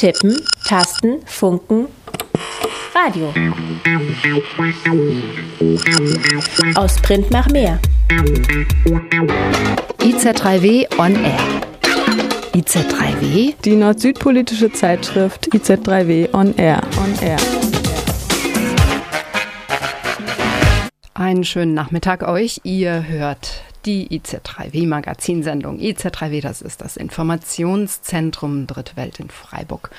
Tippen, Tasten, Funken, Radio. Aus Print nach mehr. IZ3W on Air. IZ3W? Die nord-süd-politische Zeitschrift IZ3W on Air. On Air. Einen schönen Nachmittag euch. Ihr hört die IZ3W Magazinsendung. IZ3W, das ist das Informationszentrum Dritte Welt in Freiburg.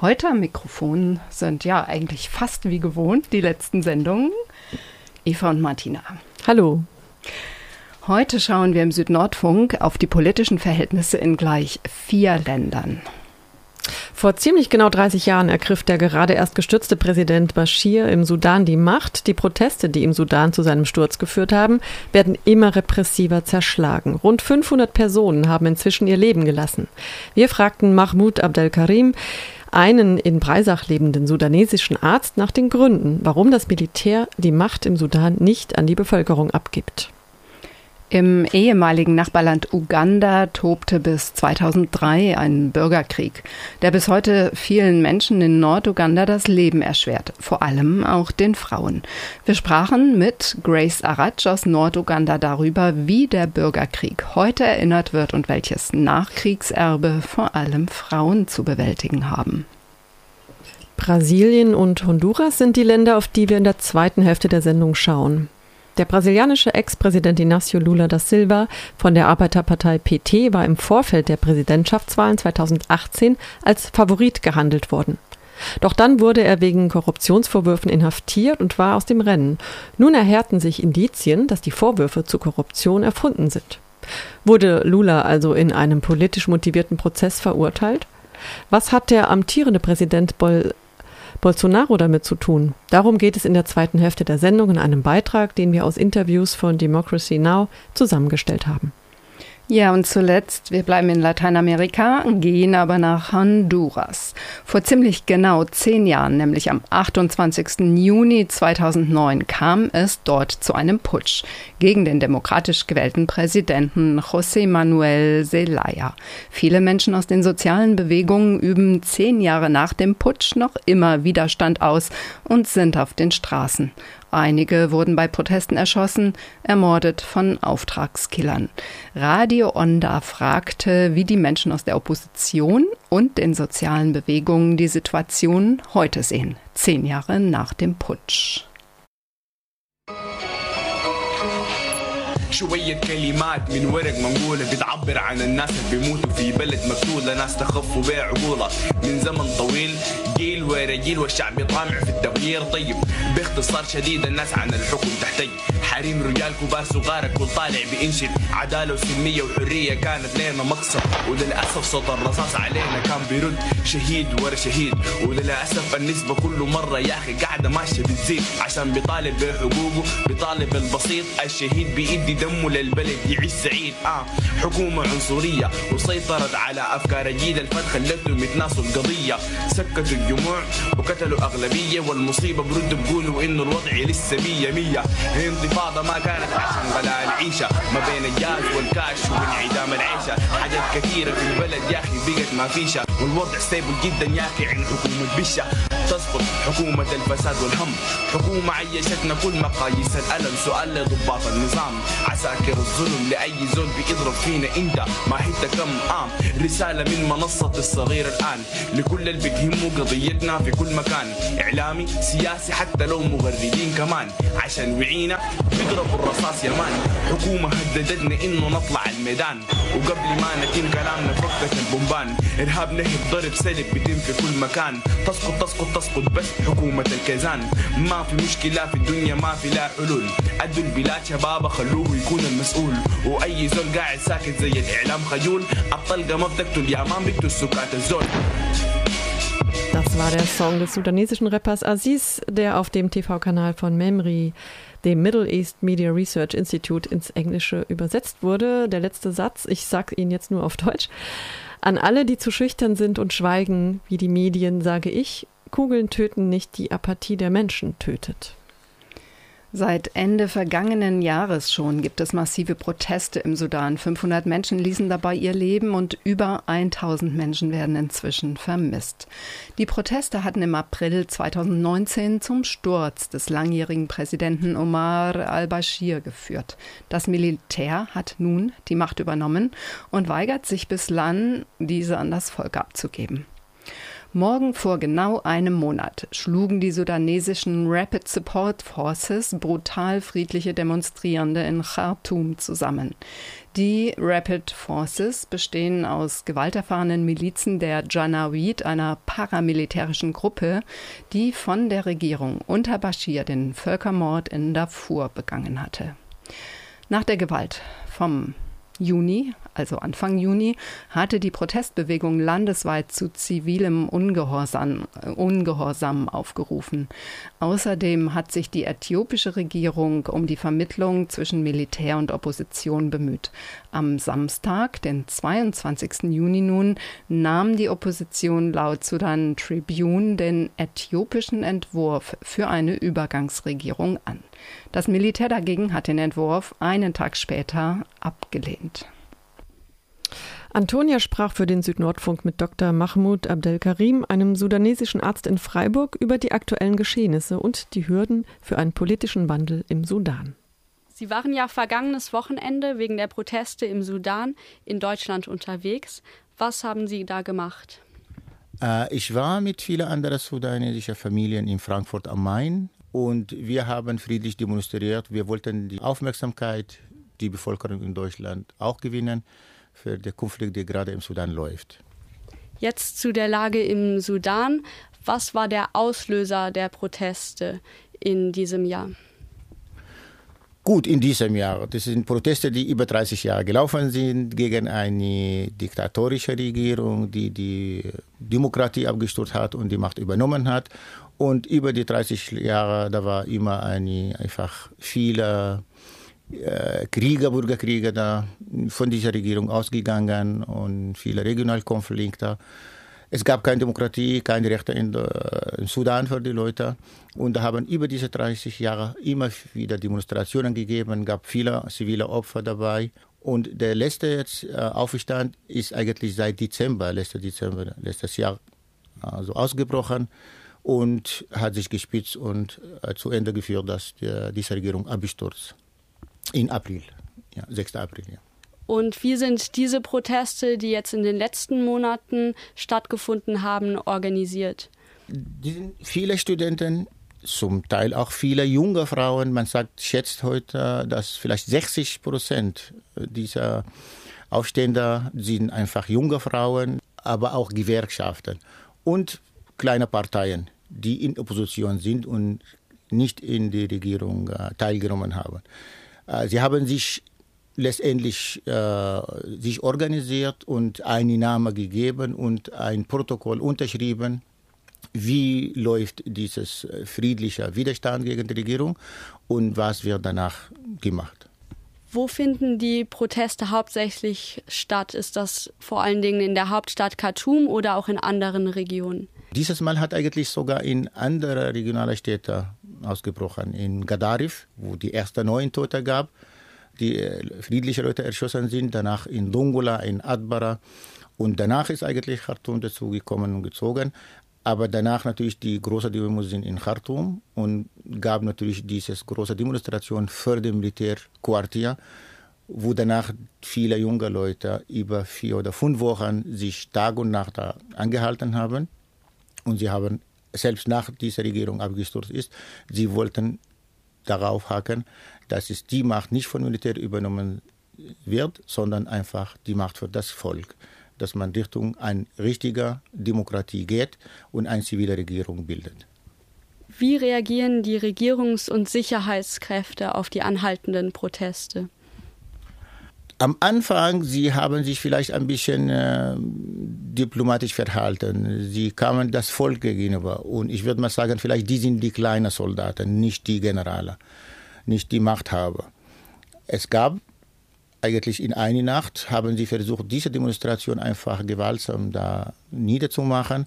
Heute am Mikrofon sind ja eigentlich fast wie gewohnt die letzten Sendungen. Eva und Martina. Hallo. Heute schauen wir im Südnordfunk auf die politischen Verhältnisse in gleich vier Ländern. Vor ziemlich genau 30 Jahren ergriff der gerade erst gestürzte Präsident Bashir im Sudan die Macht. Die Proteste, die im Sudan zu seinem Sturz geführt haben, werden immer repressiver zerschlagen. Rund 500 Personen haben inzwischen ihr Leben gelassen. Wir fragten Mahmoud Abdelkarim, einen in Breisach lebenden sudanesischen Arzt, nach den Gründen, warum das Militär die Macht im Sudan nicht an die Bevölkerung abgibt. Im ehemaligen Nachbarland Uganda tobte bis 2003 ein Bürgerkrieg, der bis heute vielen Menschen in Norduganda das Leben erschwert, vor allem auch den Frauen. Wir sprachen mit Grace Arach aus Norduganda darüber, wie der Bürgerkrieg heute erinnert wird und welches Nachkriegserbe vor allem Frauen zu bewältigen haben. Brasilien und Honduras sind die Länder, auf die wir in der zweiten Hälfte der Sendung schauen. Der brasilianische Ex-Präsident Inácio Lula da Silva von der Arbeiterpartei PT war im Vorfeld der Präsidentschaftswahlen 2018 als Favorit gehandelt worden. Doch dann wurde er wegen Korruptionsvorwürfen inhaftiert und war aus dem Rennen. Nun erhärten sich Indizien, dass die Vorwürfe zur Korruption erfunden sind. Wurde Lula also in einem politisch motivierten Prozess verurteilt? Was hat der amtierende Präsident Bol Bolsonaro damit zu tun? Darum geht es in der zweiten Hälfte der Sendung in einem Beitrag, den wir aus Interviews von Democracy Now zusammengestellt haben. Ja, und zuletzt, wir bleiben in Lateinamerika, gehen aber nach Honduras. Vor ziemlich genau zehn Jahren, nämlich am 28. Juni 2009, kam es dort zu einem Putsch gegen den demokratisch gewählten Präsidenten José Manuel Zelaya. Viele Menschen aus den sozialen Bewegungen üben zehn Jahre nach dem Putsch noch immer Widerstand aus und sind auf den Straßen. Einige wurden bei Protesten erschossen, ermordet von Auftragskillern. Radio Onda fragte, wie die Menschen aus der Opposition und den sozialen Bewegungen die Situation heute sehen, zehn Jahre nach dem Putsch. شوية كلمات من ورق منقولة بتعبر عن الناس اللي بيموتوا في بلد مقتولة ناس تخفوا بيع عقولها من زمن طويل. جيل ورا جيل والشعب طامع في التغيير. طيب باختصار شديد الناس عن الحكم تحتاج حريم رجال كبار صغار كل طالع بينشد عدالة وسلمية وحرية كانت لنا مقصد. وللأسف صوت الرصاص علينا كان بيرد. شهيد ورا شهيد. وللأسف النسبة كل مرة يا أخي قاعدة ماشية بتزيد. عشان بيطالب بحقوقه بيطالب البسيط. الشهيد بيدي دمه للبلد يعيش سعيد. آه حكومة عنصرية وسيطرت على أفكار جيل الفت خلتهم يتناسوا القضية. سكتوا الجموع وقتلوا أغلبية. والمصيبة برد بيقولوا إنه الوضع لسه مية مية. انتفاضة ما كانت عشان غلاء العيشة. ما بين الجاز والكاش وانعدام العيشة. حاجات كثيرة في البلد يا أخي بقت ما فيشة والوضع ستيبل جدا يا أخي عند حكومة بشة. تسقط حكومة الفساد والهم. حكومة عيشتنا كل مقاييس الألم سؤال لضباط النظام. عساكر الظلم لأي زول بيضرب فينا انت ما حتى كم آم. رسالة من منصة الصغير الآن. لكل اللي بتهمه قضيتنا في كل مكان. إعلامي سياسي حتى لو مغردين كمان. عشان وعينا بيضربوا الرصاص يا مان. حكومة هددتنا إنه نطلع الميدان. وقبل ما نتم كلامنا فكت البومبان إرهاب نهب ضرب سلب بيتم في كل مكان. تسقط تسقط تسقط بس حكومة الكيزان ما في مشكلة في الدنيا ما في لا حلول أدوا البلاد شبابا خلوه يكون المسؤول وأي زول قاعد ساكت زي الإعلام خجول الطلقة ما بتقتل يا مان بيقتل سكات الزول Das war der Song des sudanesischen Rappers Aziz, der auf dem TV-Kanal von Memri, dem Middle East Media Research Institute, ins Englische übersetzt wurde. Der letzte Satz, ich sage ihn jetzt nur auf Deutsch. An alle, die zu schüchtern sind und schweigen, wie die Medien, sage ich, Kugeln töten nicht, die Apathie der Menschen tötet. Seit Ende vergangenen Jahres schon gibt es massive Proteste im Sudan. 500 Menschen ließen dabei ihr Leben und über 1000 Menschen werden inzwischen vermisst. Die Proteste hatten im April 2019 zum Sturz des langjährigen Präsidenten Omar al-Bashir geführt. Das Militär hat nun die Macht übernommen und weigert sich bislang, diese an das Volk abzugeben. Morgen vor genau einem Monat schlugen die sudanesischen Rapid Support Forces brutal friedliche Demonstrierende in Khartoum zusammen. Die Rapid Forces bestehen aus gewalterfahrenen Milizen der Janawid, einer paramilitärischen Gruppe, die von der Regierung unter Bashir den Völkermord in Darfur begangen hatte. Nach der Gewalt vom Juni, also Anfang Juni, hatte die Protestbewegung landesweit zu zivilem Ungehorsam, Ungehorsam aufgerufen. Außerdem hat sich die äthiopische Regierung um die Vermittlung zwischen Militär und Opposition bemüht. Am Samstag, den 22. Juni nun, nahm die Opposition laut Sudan Tribune den äthiopischen Entwurf für eine Übergangsregierung an. Das Militär dagegen hat den Entwurf einen Tag später abgelehnt. Antonia sprach für den Südnordfunk mit Dr. Mahmoud Abdelkarim, einem sudanesischen Arzt in Freiburg, über die aktuellen Geschehnisse und die Hürden für einen politischen Wandel im Sudan. Sie waren ja vergangenes Wochenende wegen der Proteste im Sudan in Deutschland unterwegs. Was haben Sie da gemacht? Äh, ich war mit vielen anderen sudanesischen Familien in Frankfurt am Main und wir haben friedlich demonstriert. Wir wollten die Aufmerksamkeit die Bevölkerung in Deutschland auch gewinnen für den Konflikt, der gerade im Sudan läuft. Jetzt zu der Lage im Sudan. Was war der Auslöser der Proteste in diesem Jahr? Gut, in diesem Jahr. Das sind Proteste, die über 30 Jahre gelaufen sind gegen eine diktatorische Regierung, die die Demokratie abgestürzt hat und die Macht übernommen hat. Und über die 30 Jahre, da war immer eine, einfach viele äh, Krieger, Bürgerkriege da von dieser Regierung ausgegangen und viele Regionalkonflikte. Es gab keine Demokratie, keine Rechte in, in Sudan für die Leute. Und da haben über diese 30 Jahre immer wieder Demonstrationen gegeben, gab viele zivile Opfer dabei. Und der letzte jetzt, äh, Aufstand ist eigentlich seit Dezember, letztes Dezember, letztes Jahr also ausgebrochen und hat sich gespitzt und äh, zu Ende geführt, dass die, diese Regierung abstürzt. In April, ja, 6. April. Ja. Und wie sind diese Proteste, die jetzt in den letzten Monaten stattgefunden haben, organisiert? Die sind viele Studenten, zum Teil auch viele junge Frauen. Man sagt, schätzt heute, dass vielleicht 60 Prozent dieser Aufstehender sind einfach junge Frauen, aber auch Gewerkschaften und kleine Parteien, die in Opposition sind und nicht in die Regierung äh, teilgenommen haben. Äh, sie haben sich letztendlich äh, sich organisiert und einen Namen gegeben und ein Protokoll unterschrieben. Wie läuft dieses äh, friedliche Widerstand gegen die Regierung und was wird danach gemacht? Wo finden die Proteste hauptsächlich statt? Ist das vor allen Dingen in der Hauptstadt Khartoum oder auch in anderen Regionen? Dieses Mal hat eigentlich sogar in andere regionale Städte ausgebrochen. In Gadarif, wo die ersten neun Tote gab, die äh, friedliche Leute erschossen sind, danach in Dongola, in Adbara und danach ist eigentlich Khartoum dazugekommen und gezogen. Aber danach natürlich die große Demonstration in Khartoum und gab natürlich diese große Demonstration für das Militärquartier, wo danach viele junge Leute über vier oder fünf Wochen sich Tag und Nacht angehalten haben und sie haben selbst nach dieser Regierung abgestürzt ist, sie wollten darauf haken, dass es die Macht nicht von Militär übernommen wird, sondern einfach die Macht für das Volk, dass man Richtung eine richtige Demokratie geht und eine zivile Regierung bildet. Wie reagieren die Regierungs- und Sicherheitskräfte auf die anhaltenden Proteste? Am Anfang, sie haben sich vielleicht ein bisschen äh, diplomatisch verhalten. Sie kamen das Volk gegenüber. Und ich würde mal sagen, vielleicht die sind die kleinen Soldaten, nicht die Generale, nicht die Machthaber. Es gab eigentlich in einer Nacht, haben sie versucht, diese Demonstration einfach gewaltsam da niederzumachen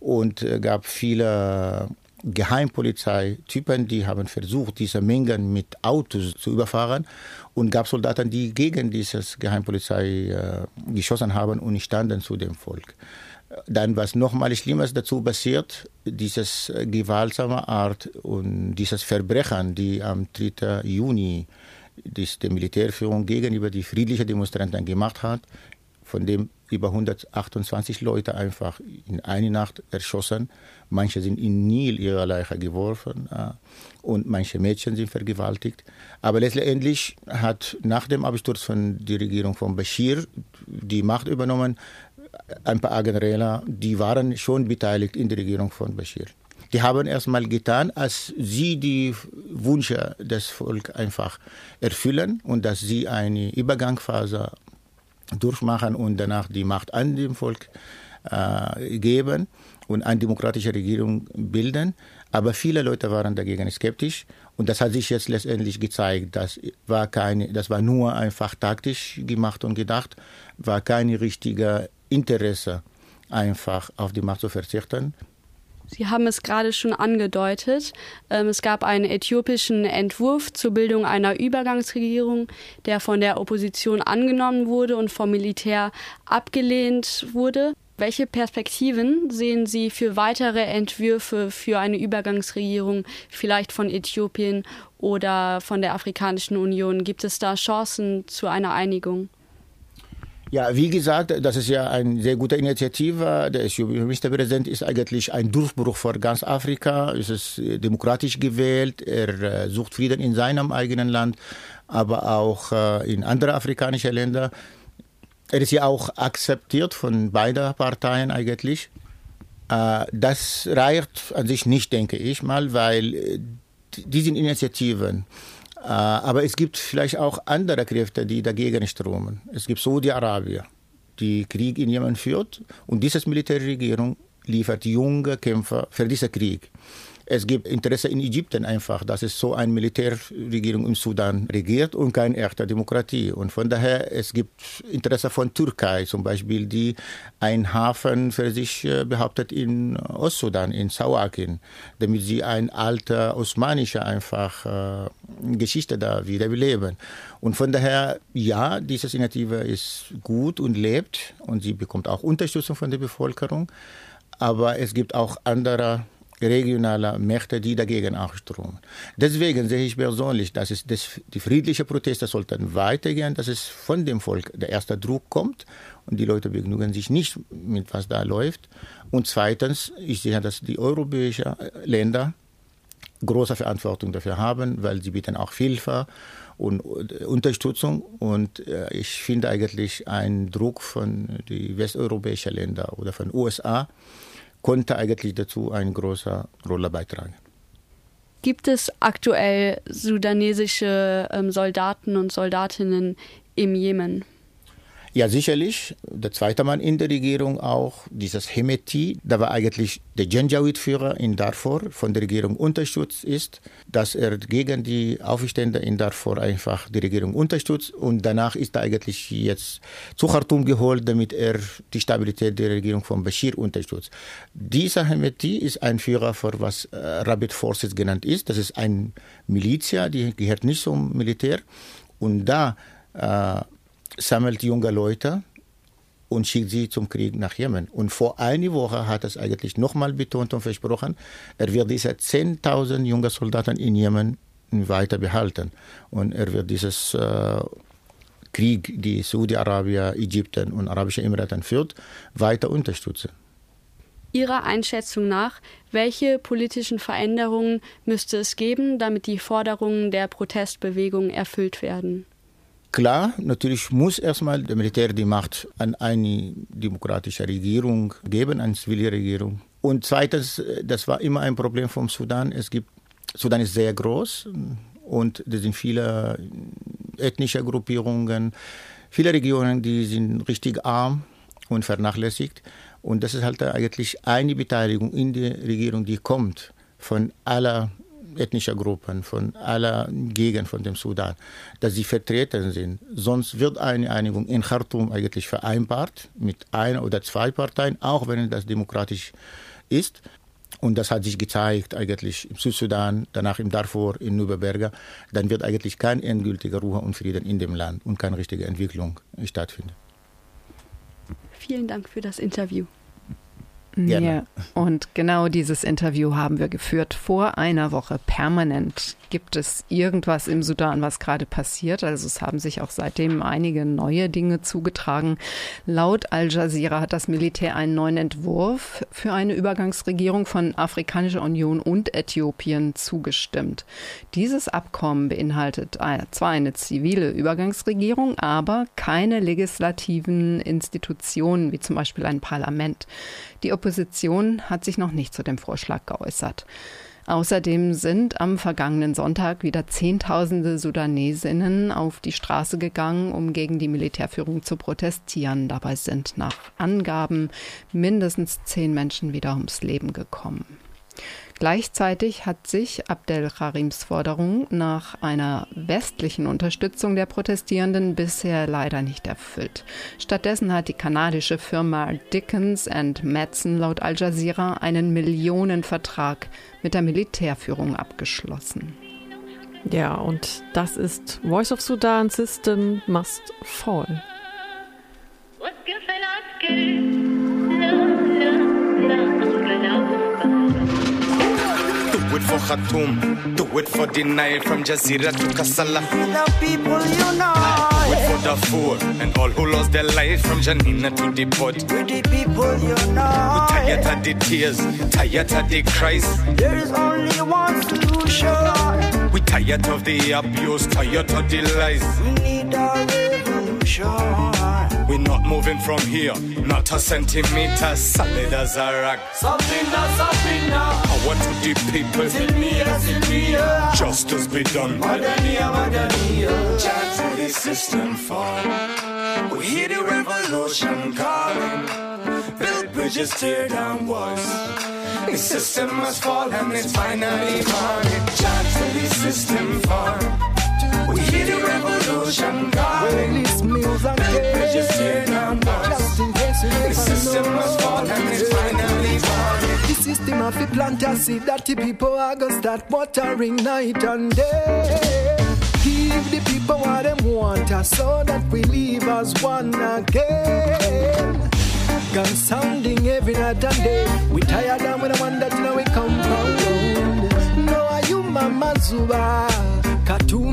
und äh, gab viele Geheimpolizeitypen, die haben versucht, diese Mengen mit Autos zu überfahren und gab Soldaten, die gegen dieses Geheimpolizei äh, geschossen haben und standen zu dem Volk. Dann was nochmal Schlimmes dazu passiert, dieses äh, gewaltsame Art und dieses Verbrechen, die am 3. Juni die die Militärführung gegenüber die friedlichen Demonstranten gemacht hat, von dem über 128 Leute einfach in einer Nacht erschossen. Manche sind in Nil ihrer Leiche geworfen äh, und manche Mädchen sind vergewaltigt. Aber letztendlich hat nach dem Absturz von der Regierung von Bashir die Macht übernommen ein paar Agenräler, die waren schon beteiligt in der Regierung von Bashir. Die haben erstmal getan, als sie die Wünsche des Volkes einfach erfüllen und dass sie eine Übergangsphase durchmachen und danach die Macht an dem Volk äh, geben und eine demokratische Regierung bilden. Aber viele Leute waren dagegen skeptisch und das hat sich jetzt letztendlich gezeigt. Das war, keine, das war nur einfach taktisch gemacht und gedacht, war kein richtiger Interesse, einfach auf die Macht zu verzichten. Sie haben es gerade schon angedeutet. Ähm, es gab einen äthiopischen Entwurf zur Bildung einer Übergangsregierung, der von der Opposition angenommen wurde und vom Militär abgelehnt wurde. Welche Perspektiven sehen Sie für weitere Entwürfe für eine Übergangsregierung, vielleicht von Äthiopien oder von der Afrikanischen Union? Gibt es da Chancen zu einer Einigung? Ja, wie gesagt, das ist ja eine sehr gute Initiative. Der Ministerpräsident ist eigentlich ein Durchbruch für ganz Afrika. Es ist äh, demokratisch gewählt. Er äh, sucht Frieden in seinem eigenen Land, aber auch äh, in anderen afrikanischen Ländern. Er ist ja auch akzeptiert von beiden Parteien eigentlich. Das reicht an sich nicht, denke ich mal, weil diese Initiativen aber es gibt vielleicht auch andere Kräfte, die dagegen strömen. Es gibt Saudi-Arabien, die Krieg in Jemen führt und diese Militärregierung liefert junge Kämpfer für diesen Krieg. Es gibt Interesse in Ägypten einfach, dass es so eine Militärregierung im Sudan regiert und keine echte Demokratie. Und von daher, es gibt Interesse von Türkei zum Beispiel, die einen Hafen für sich äh, behauptet in Ostsudan, in Sawakin, damit sie eine alte osmanische einfach äh, Geschichte da wieder beleben. Und von daher, ja, diese Initiative ist gut und lebt und sie bekommt auch Unterstützung von der Bevölkerung. Aber es gibt auch andere regionaler Mächte, die dagegen aufströmen. Deswegen sehe ich persönlich, dass es das, die friedlichen Proteste sollten weitergehen, dass es von dem Volk der erste Druck kommt und die Leute begnügen sich nicht mit was da läuft. Und zweitens, ich sehe, dass die europäischen Länder große Verantwortung dafür haben, weil sie bieten auch Hilfe und Unterstützung. Und äh, ich finde eigentlich einen Druck von den westeuropäischen Ländern oder von den USA konnte eigentlich dazu eine große Rolle beitragen. Gibt es aktuell sudanesische ähm, Soldaten und Soldatinnen im Jemen? Ja, sicherlich. Der zweite Mann in der Regierung auch, dieses Hemeti, da war eigentlich der Janjaweed-Führer in Darfur von der Regierung unterstützt ist, dass er gegen die Aufstände in Darfur einfach die Regierung unterstützt und danach ist er eigentlich jetzt zu Khartoum geholt, damit er die Stabilität der Regierung von Bashir unterstützt. Dieser Hemeti ist ein Führer für was äh, Rapid Forces genannt ist. Das ist ein Milizia, die gehört nicht zum Militär und da äh, sammelt junge Leute und schickt sie zum Krieg nach Jemen. Und vor einer Woche hat es eigentlich nochmal betont und versprochen, er wird diese 10.000 junge Soldaten in Jemen weiter behalten. Und er wird dieses äh, Krieg, die Saudi-Arabien, Ägypten und Arabische Emiraten führt, weiter unterstützen. Ihrer Einschätzung nach, welche politischen Veränderungen müsste es geben, damit die Forderungen der Protestbewegung erfüllt werden? Klar, natürlich muss erstmal der Militär die Macht an eine demokratische Regierung geben, eine zivile Regierung. Und zweitens, das war immer ein Problem vom Sudan. Es gibt, Sudan ist sehr groß und es sind viele ethnische Gruppierungen, viele Regionen, die sind richtig arm und vernachlässigt. Und das ist halt eigentlich eine Beteiligung in der Regierung, die kommt von aller ethnischer Gruppen, von aller Gegend von dem Sudan, dass sie vertreten sind. Sonst wird eine Einigung in Khartoum eigentlich vereinbart mit einer oder zwei Parteien, auch wenn das demokratisch ist. Und das hat sich gezeigt eigentlich im Südsudan, danach im Darfur, in Nüberberger. Dann wird eigentlich kein endgültiger Ruhe und Frieden in dem Land und keine richtige Entwicklung stattfinden. Vielen Dank für das Interview. Gerne. Ja, und genau dieses Interview haben wir geführt vor einer Woche permanent. Gibt es irgendwas im Sudan, was gerade passiert? Also es haben sich auch seitdem einige neue Dinge zugetragen. Laut Al Jazeera hat das Militär einen neuen Entwurf für eine Übergangsregierung von Afrikanischer Union und Äthiopien zugestimmt. Dieses Abkommen beinhaltet zwar eine zivile Übergangsregierung, aber keine legislativen Institutionen wie zum Beispiel ein Parlament. Die Opposition hat sich noch nicht zu dem Vorschlag geäußert. Außerdem sind am vergangenen Sonntag wieder Zehntausende Sudanesinnen auf die Straße gegangen, um gegen die Militärführung zu protestieren. Dabei sind nach Angaben mindestens zehn Menschen wieder ums Leben gekommen. Gleichzeitig hat sich Abdel Karims Forderung nach einer westlichen Unterstützung der Protestierenden bisher leider nicht erfüllt. Stattdessen hat die kanadische Firma Dickens Madsen laut Al Jazeera einen Millionenvertrag mit der Militärführung abgeschlossen. Ja, und das ist Voice of Sudan System Must Fall. Do it for Khartoum, do it for the Nile from Jazeera to Kassala. The people unite. Do it for Darfur and all who lost their lives from Janina to the port. With the people unite. We tired of the tears, tired of the cries. There is only one solution. We tired of the abuse, tired of the lies. We need a revolution. We're not moving from here, not a centimeter, solid as a rock. Sabina, Sabina. Power to the people, Silmia, Silmia. justice be done. Madania, Madania. Chant to the system fall. We hear the revolution calling. Build bridges, tear down walls. The system must fall and it's finally morning. Chant to the system fall. We hear the revolution calling. Release meals and down. Just in case you The never system know. must fall and it's finally morning. The system of the plant a seed that the people are gonna start watering night and day. Give the people what them want uh, so that we live as one again. Gun sounding every night and day. We tired and we don't want that in our compound. No, are you Mama Zuba?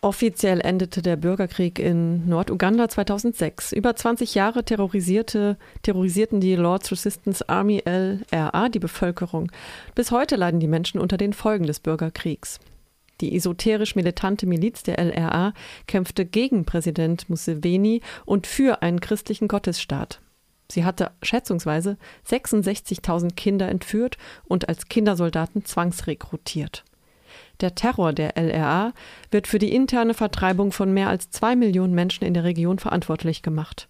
Offiziell endete der Bürgerkrieg in Norduganda 2006. Über 20 Jahre terrorisierte, terrorisierten die Lord's Resistance Army LRA die Bevölkerung. Bis heute leiden die Menschen unter den Folgen des Bürgerkriegs. Die esoterisch militante Miliz der LRA kämpfte gegen Präsident Museveni und für einen christlichen Gottesstaat. Sie hatte schätzungsweise 66.000 Kinder entführt und als Kindersoldaten zwangsrekrutiert. Der Terror der LRA wird für die interne Vertreibung von mehr als zwei Millionen Menschen in der Region verantwortlich gemacht.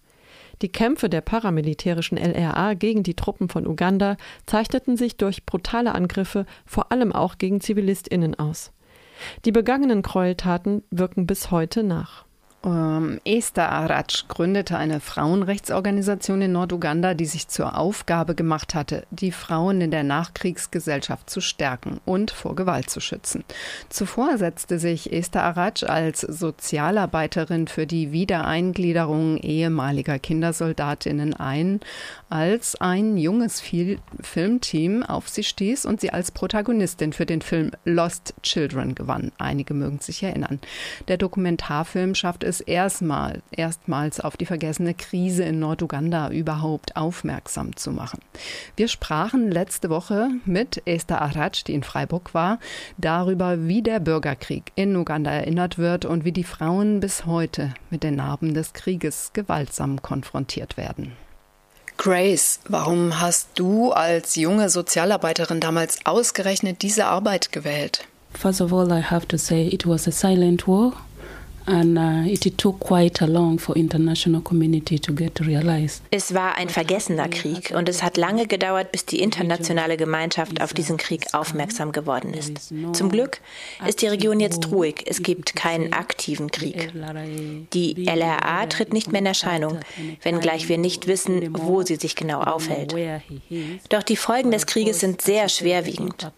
Die Kämpfe der paramilitärischen LRA gegen die Truppen von Uganda zeichneten sich durch brutale Angriffe vor allem auch gegen ZivilistInnen aus. Die begangenen Gräueltaten wirken bis heute nach. Ähm, Esther Arach gründete eine Frauenrechtsorganisation in Norduganda, die sich zur Aufgabe gemacht hatte, die Frauen in der Nachkriegsgesellschaft zu stärken und vor Gewalt zu schützen. Zuvor setzte sich Esther Arach als Sozialarbeiterin für die Wiedereingliederung ehemaliger Kindersoldatinnen ein, als ein junges Fil Filmteam auf sie stieß und sie als Protagonistin für den Film Lost Children gewann. Einige mögen sich erinnern. Der Dokumentarfilm schafft es erstmal, erstmals auf die vergessene Krise in Norduganda überhaupt aufmerksam zu machen. Wir sprachen letzte Woche mit Esther Arach, die in Freiburg war, darüber, wie der Bürgerkrieg in Uganda erinnert wird und wie die Frauen bis heute mit den Narben des Krieges gewaltsam konfrontiert werden. Grace, warum hast du als junge Sozialarbeiterin damals ausgerechnet diese Arbeit gewählt? First of all, I have to say it was a silent war. And uh, it took quite a long for international community to get to realize. Es war ein vergessener Krieg und es hat lange gedauert, bis die internationale Gemeinschaft auf diesen Krieg aufmerksam geworden ist. Zum Glück ist die Region jetzt ruhig. Es gibt keinen aktiven Krieg. Die LRA tritt nicht mehr in Erscheinung, wenngleich wir nicht wissen, wo sie sich genau aufhält. Doch die Folgen des Krieges sind sehr schwerwiegend.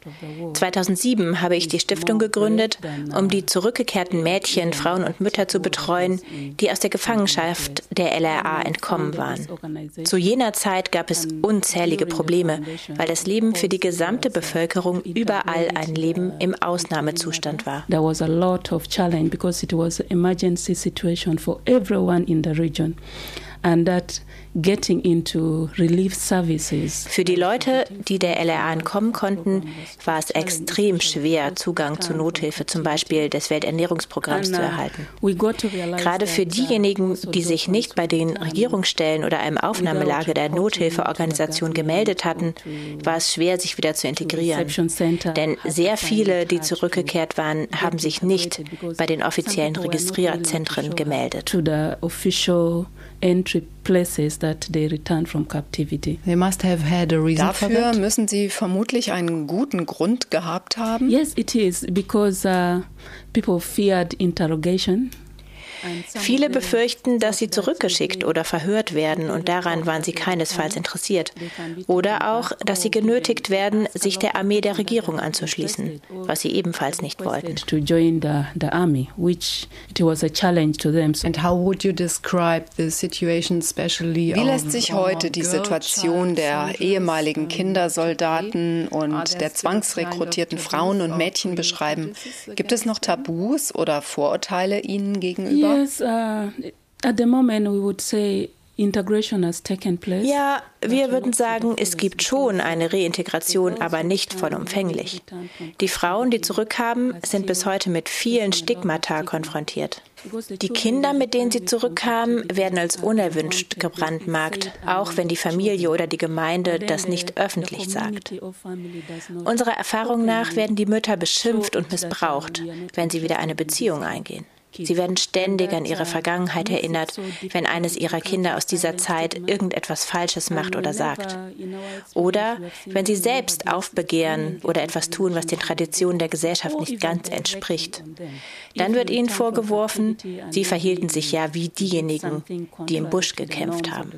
2007 habe ich die Stiftung gegründet, um die zurückgekehrten Mädchen, Frauen und Mütter zu betreuen, die aus der Gefangenschaft der LRA entkommen waren. Zu jener Zeit gab es unzählige Probleme, weil das Leben für die gesamte Bevölkerung überall ein Leben im Ausnahmezustand war. There was a lot of challenge because it was emergency situation for everyone in the region. And that getting into relief services. Für die Leute, die der LRA entkommen konnten, war es extrem schwer, Zugang zu Nothilfe, zum Beispiel des Welternährungsprogramms, zu erhalten. Gerade für diejenigen, die sich nicht bei den Regierungsstellen oder einem Aufnahmelager der Nothilfeorganisation gemeldet hatten, war es schwer, sich wieder zu integrieren. Denn sehr viele, die zurückgekehrt waren, haben sich nicht bei den offiziellen Registrierzentren gemeldet. Entry places that they returned from captivity. They must have had a reason Dafür müssen sie vermutlich einen guten Grund gehabt haben. Yes, it is because uh, people feared interrogation. Viele befürchten, dass sie zurückgeschickt oder verhört werden und daran waren sie keinesfalls interessiert. Oder auch, dass sie genötigt werden, sich der Armee der Regierung anzuschließen, was sie ebenfalls nicht wollten. Wie lässt sich heute die Situation der ehemaligen Kindersoldaten und der zwangsrekrutierten Frauen und Mädchen beschreiben? Gibt es noch Tabus oder Vorurteile ihnen gegenüber? Yes, uh, at the moment we would say integration has taken place. Ja, wir würden sagen, es gibt schon eine Reintegration, aber nicht vollumfänglich. Die Frauen, die zurückkamen, sind bis heute mit vielen Stigmata konfrontiert. Die Kinder, mit denen sie zurückkamen, werden als unerwünscht gebrandmarkt, auch wenn die Familie oder die Gemeinde das nicht öffentlich sagt. Unserer Erfahrung nach werden die Mütter beschimpft und missbraucht, wenn sie wieder eine Beziehung eingehen. Sie werden ständig an ihre Vergangenheit erinnert, wenn eines ihrer Kinder aus dieser Zeit irgendetwas Falsches macht oder sagt. Oder wenn sie selbst aufbegehren oder etwas tun, was den Traditionen der Gesellschaft nicht ganz entspricht. Dann wird ihnen vorgeworfen, sie verhielten sich ja wie diejenigen, die im Busch gekämpft haben.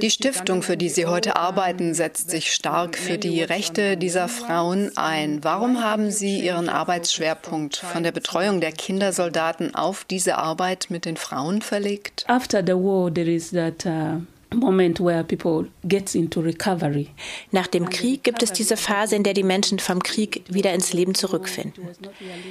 Die Stiftung, für die Sie heute arbeiten, setzt sich stark für die Rechte dieser Frauen ein. Warum haben Sie Ihren Arbeitsschwerpunkt von der Betreuung der Kindersoldaten auf diese Arbeit mit den Frauen verlegt? After the war, there is that uh Nach dem Krieg gibt es diese Phase, in der die Menschen vom Krieg wieder ins Leben zurückfinden.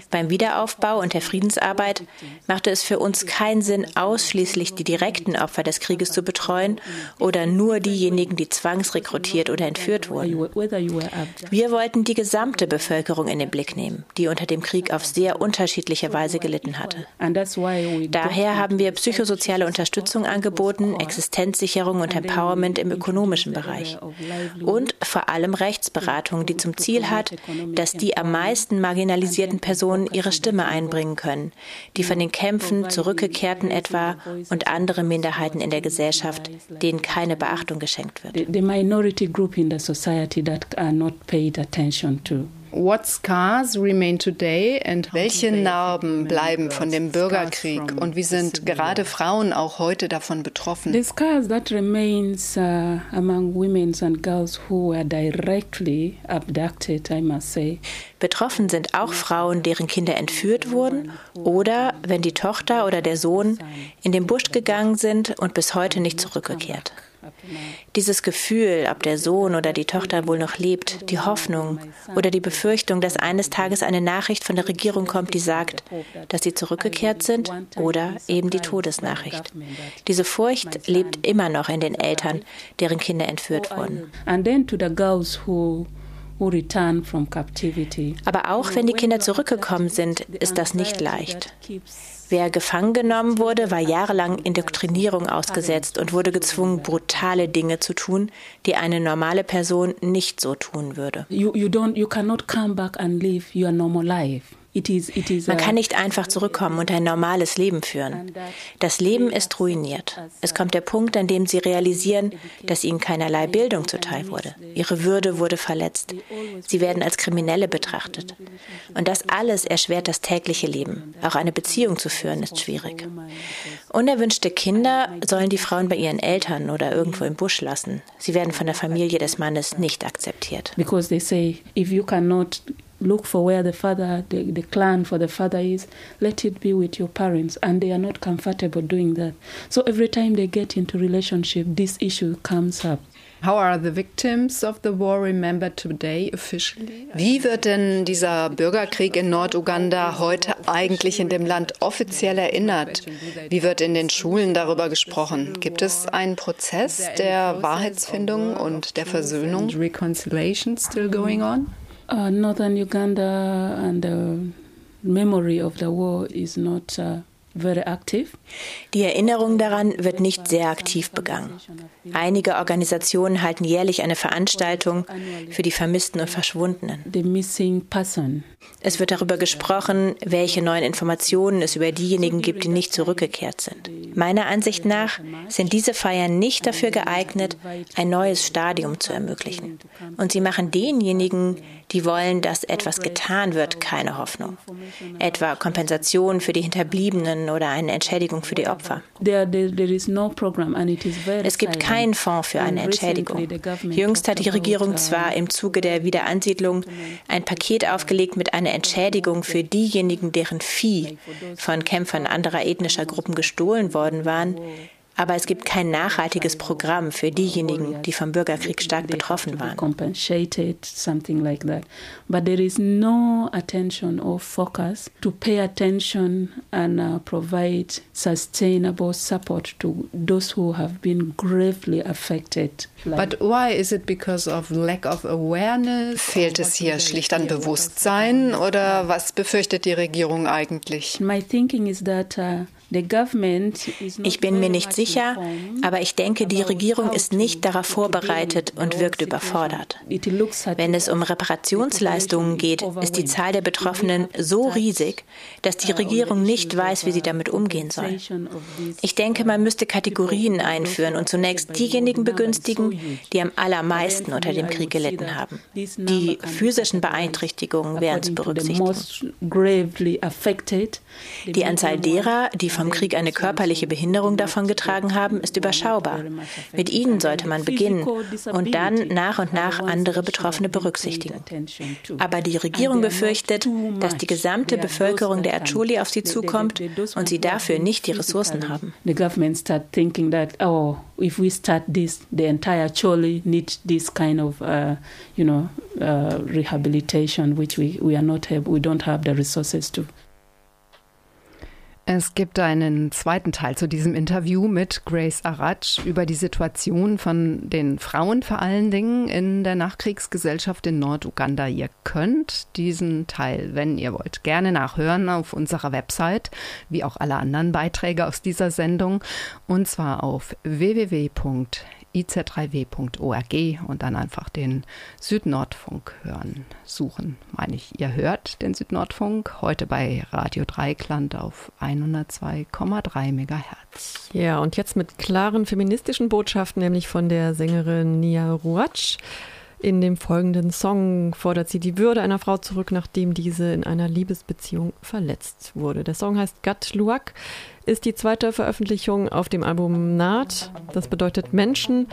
Beim Wiederaufbau und der Friedensarbeit machte es für uns keinen Sinn, ausschließlich die direkten Opfer des Krieges zu betreuen oder nur diejenigen, die zwangsrekrutiert oder entführt wurden. Wir wollten die gesamte Bevölkerung in den Blick nehmen, die unter dem Krieg auf sehr unterschiedliche Weise gelitten hatte. Daher haben wir psychosoziale Unterstützung angeboten, Existenzsicherung Aufklärung und Empowerment im ökonomischen Bereich. Und vor allem Rechtsberatung, die zum Ziel hat, dass die am meisten marginalisierten Personen ihre Stimme einbringen können, die von den Kämpfen zurückgekehrten etwa und andere Minderheiten in der Gesellschaft, denen keine Beachtung geschenkt wird. The minority group in the society that are not paid attention to. Welche Narben bleiben von dem Bürgerkrieg und wie sind gerade Frauen auch heute davon betroffen? The scars that remains uh, among women and girls who were directly abducted, I must say. Betroffen sind auch Frauen, deren Kinder entführt wurden oder wenn die Tochter oder der Sohn in den Busch gegangen sind und bis heute nicht zurückgekehrt. Dieses Gefühl, ob der Sohn oder die Tochter wohl noch lebt, die Hoffnung oder die Befürchtung, dass eines Tages eine Nachricht von der Regierung kommt, die sagt, dass sie zurückgekehrt sind oder eben die Todesnachricht. Diese Furcht lebt immer noch in den Eltern, deren Kinder entführt wurden. who return from captivity. Aber auch wenn die Kinder zurückgekommen sind, ist das nicht leicht. Wer gefangen genommen wurde, war jahrelang Indoktrinierung ausgesetzt und wurde gezwungen, brutale Dinge zu tun, die eine normale Person nicht so tun würde. You, you, don't, you cannot come back and live your normal life. Man kann nicht einfach zurückkommen und ein normales Leben führen. Das Leben ist ruiniert. Es kommt der Punkt, an dem sie realisieren, dass ihnen keinerlei Bildung zuteil wurde. Ihre Würde wurde verletzt. Sie werden als Kriminelle betrachtet. Und das alles erschwert das tägliche Leben. Auch eine Beziehung zu führen ist schwierig. Unerwünschte Kinder sollen die Frauen bei ihren Eltern oder irgendwo im Busch lassen. Sie werden von der Familie des Mannes nicht akzeptiert. Because they say, if you cannot look for where the father, the, the clan for the father is, let it be with your parents. And they are not comfortable doing that. So every time they get into relationship, this issue comes up. How are the victims of the war remembered today officially? Wie wird denn dieser Bürgerkrieg in Norduganda heute eigentlich in dem Land offiziell erinnert? Wie wird in den Schulen darüber gesprochen? Gibt es einen Prozess der Wahrheitsfindung und der Versöhnung? Reconciliation still going on? Uh, northern Uganda and the memory of the war is not uh, very active. Die Erinnerung daran wird nicht sehr aktiv begangen. Einige Organisationen halten jährlich eine Veranstaltung für die Vermissten und Verschwundenen. The missing person. Es wird darüber gesprochen, welche neuen Informationen es über diejenigen gibt, die nicht zurückgekehrt sind. Meiner Ansicht nach sind diese Feiern nicht dafür geeignet, ein neues Stadium zu ermöglichen. Und sie machen denjenigen, die wollen, dass etwas getan wird, keine Hoffnung. Etwa Kompensation für die Hinterbliebenen oder eine Entschädigung für die Opfer. Es gibt keinen Fonds für eine Entschädigung. Jüngst hat die Regierung zwar im Zuge der Wiederansiedlung ein Paket aufgelegt mit einer Entschädigung für diejenigen, deren Vieh von Kämpfern anderer ethnischer Gruppen gestohlen worden waren, aber es gibt kein nachhaltiges Programm für diejenigen, die vom Bürgerkrieg stark betroffen waren. But there is no attention or focus to pay attention and uh, provide sustainable support to those who have been gravely affected. But why is it because of lack of awareness? Fehlt es hier schlicht an Bewusstsein oder was befürchtet die Regierung eigentlich? My thinking is that uh, ich bin mir nicht sicher, aber ich denke, die Regierung ist nicht darauf vorbereitet und wirkt überfordert. Wenn es um Reparationsleistungen geht, ist die Zahl der Betroffenen so riesig, dass die Regierung nicht weiß, wie sie damit umgehen soll. Ich denke, man müsste Kategorien einführen und zunächst diejenigen begünstigen, die am allermeisten unter dem Krieg gelitten haben. Die physischen Beeinträchtigungen wären zu berücksichtigen. Die Anzahl derer, die vom Krieg eine körperliche Behinderung davongetragen haben, ist überschaubar. Mit ihnen sollte man beginnen und dann nach und nach andere Betroffene berücksichtigen. Aber die Regierung befürchtet, dass die gesamte Bevölkerung der Acholi auf sie zukommt und sie dafür nicht die Ressourcen haben. The government start thinking that oh if we start this the entire Acholi need this kind of uh, you know uh, rehabilitation which we we are not have we don't have the resources to. Es gibt einen zweiten Teil zu diesem Interview mit Grace Aratsch über die Situation von den Frauen vor allen Dingen in der Nachkriegsgesellschaft in Norduganda. Ihr könnt diesen Teil, wenn ihr wollt, gerne nachhören auf unserer Website, wie auch alle anderen Beiträge aus dieser Sendung, und zwar auf www iz3w.org und dann einfach den Südnordfunk hören, suchen. Meine ich, ihr hört den Südnordfunk heute bei Radio Dreikland auf 102,3 Megahertz. Ja, und jetzt mit klaren feministischen Botschaften, nämlich von der Sängerin Nia Ruatsch. In dem folgenden Song fordert sie die Würde einer Frau zurück, nachdem diese in einer Liebesbeziehung verletzt wurde. Der Song heißt Gat Luak, ist die zweite Veröffentlichung auf dem Album Naht. Das bedeutet Menschen,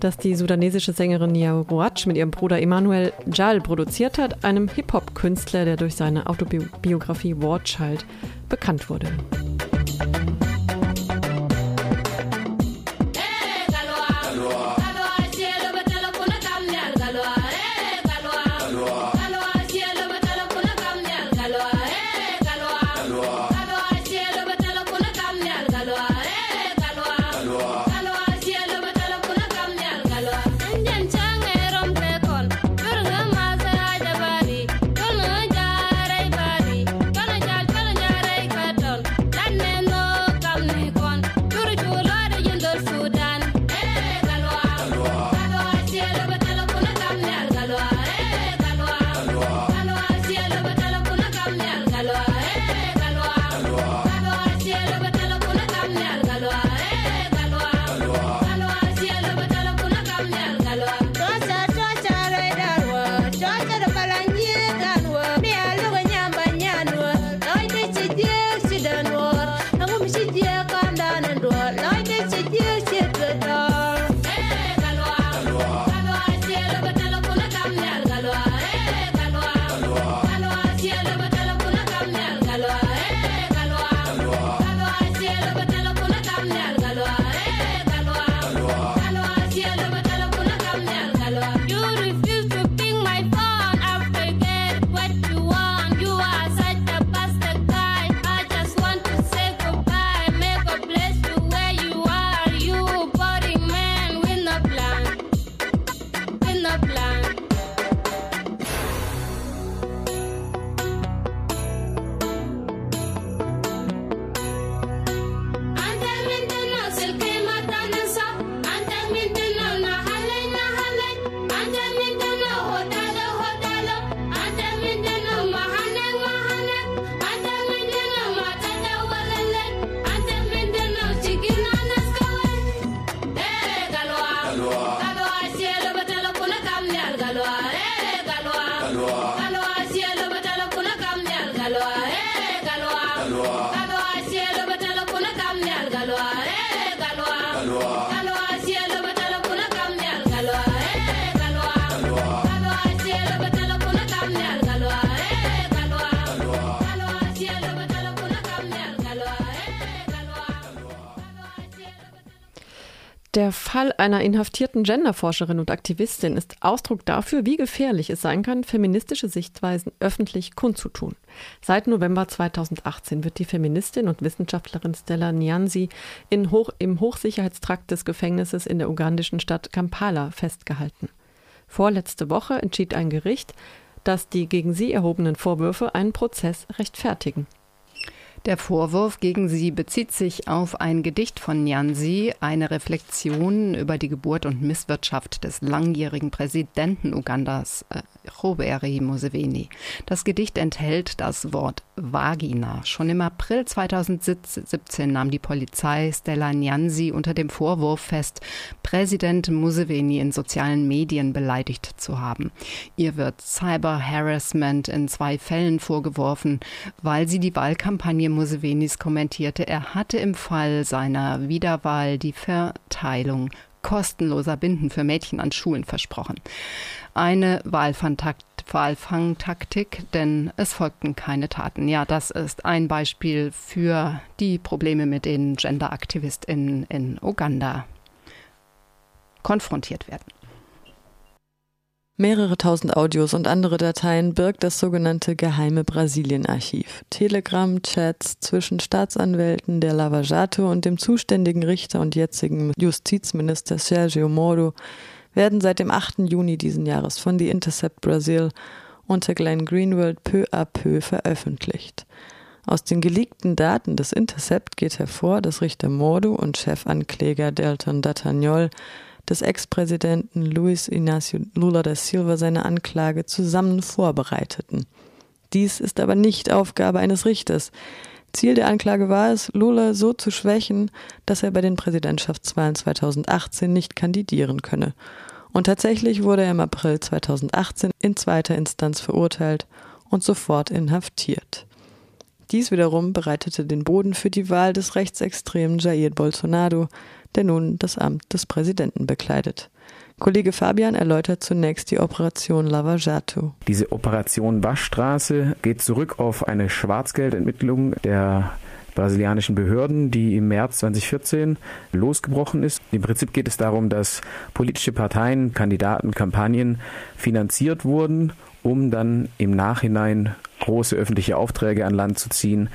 das die sudanesische Sängerin Nia Roach mit ihrem Bruder Emmanuel Jal produziert hat, einem Hip-Hop-Künstler, der durch seine Autobiografie War Child bekannt wurde. Einer inhaftierten Genderforscherin und Aktivistin ist Ausdruck dafür, wie gefährlich es sein kann, feministische Sichtweisen öffentlich kundzutun. Seit November 2018 wird die Feministin und Wissenschaftlerin Stella Nyanzi Hoch, im Hochsicherheitstrakt des Gefängnisses in der ugandischen Stadt Kampala festgehalten. Vorletzte Woche entschied ein Gericht, dass die gegen sie erhobenen Vorwürfe einen Prozess rechtfertigen. Der Vorwurf gegen sie bezieht sich auf ein Gedicht von Nyanzi, eine Reflexion über die Geburt und Misswirtschaft des langjährigen Präsidenten Ugandas, äh, Robert Museveni. Das Gedicht enthält das Wort Vagina. Schon im April 2017 nahm die Polizei Stella Nyanzi unter dem Vorwurf fest, Präsident Museveni in sozialen Medien beleidigt zu haben. Ihr wird Cyber-Harassment in zwei Fällen vorgeworfen, weil sie die Wahlkampagne Musevenis kommentierte, er hatte im Fall seiner Wiederwahl die Verteilung kostenloser Binden für Mädchen an Schulen versprochen. Eine Wahlfangtaktik, denn es folgten keine Taten. Ja, das ist ein Beispiel für die Probleme, mit denen Genderaktivistinnen in Uganda konfrontiert werden. Mehrere tausend Audios und andere Dateien birgt das sogenannte geheime Brasilien-Archiv. Telegram-Chats zwischen Staatsanwälten der Lava Jato und dem zuständigen Richter und jetzigen Justizminister Sergio Moro werden seit dem 8. Juni diesen Jahres von The Intercept Brasil unter Glenn Greenwald peu à peu veröffentlicht. Aus den geleakten Daten des Intercept geht hervor, dass Richter Moro und Chefankläger Delton D'Atagnol des Ex-Präsidenten Luis Inácio Lula da Silva seine Anklage zusammen vorbereiteten. Dies ist aber nicht Aufgabe eines Richters. Ziel der Anklage war es, Lula so zu schwächen, dass er bei den Präsidentschaftswahlen 2018 nicht kandidieren könne. Und tatsächlich wurde er im April 2018 in zweiter Instanz verurteilt und sofort inhaftiert. Dies wiederum bereitete den Boden für die Wahl des rechtsextremen Jair Bolsonaro, der nun das Amt des Präsidenten bekleidet. Kollege Fabian erläutert zunächst die Operation Lava Jato. Diese Operation Waschstraße geht zurück auf eine Schwarzgeldentmittlung der brasilianischen Behörden, die im März 2014 losgebrochen ist. Im Prinzip geht es darum, dass politische Parteien, Kandidaten, Kampagnen finanziert wurden, um dann im Nachhinein große öffentliche Aufträge an Land zu ziehen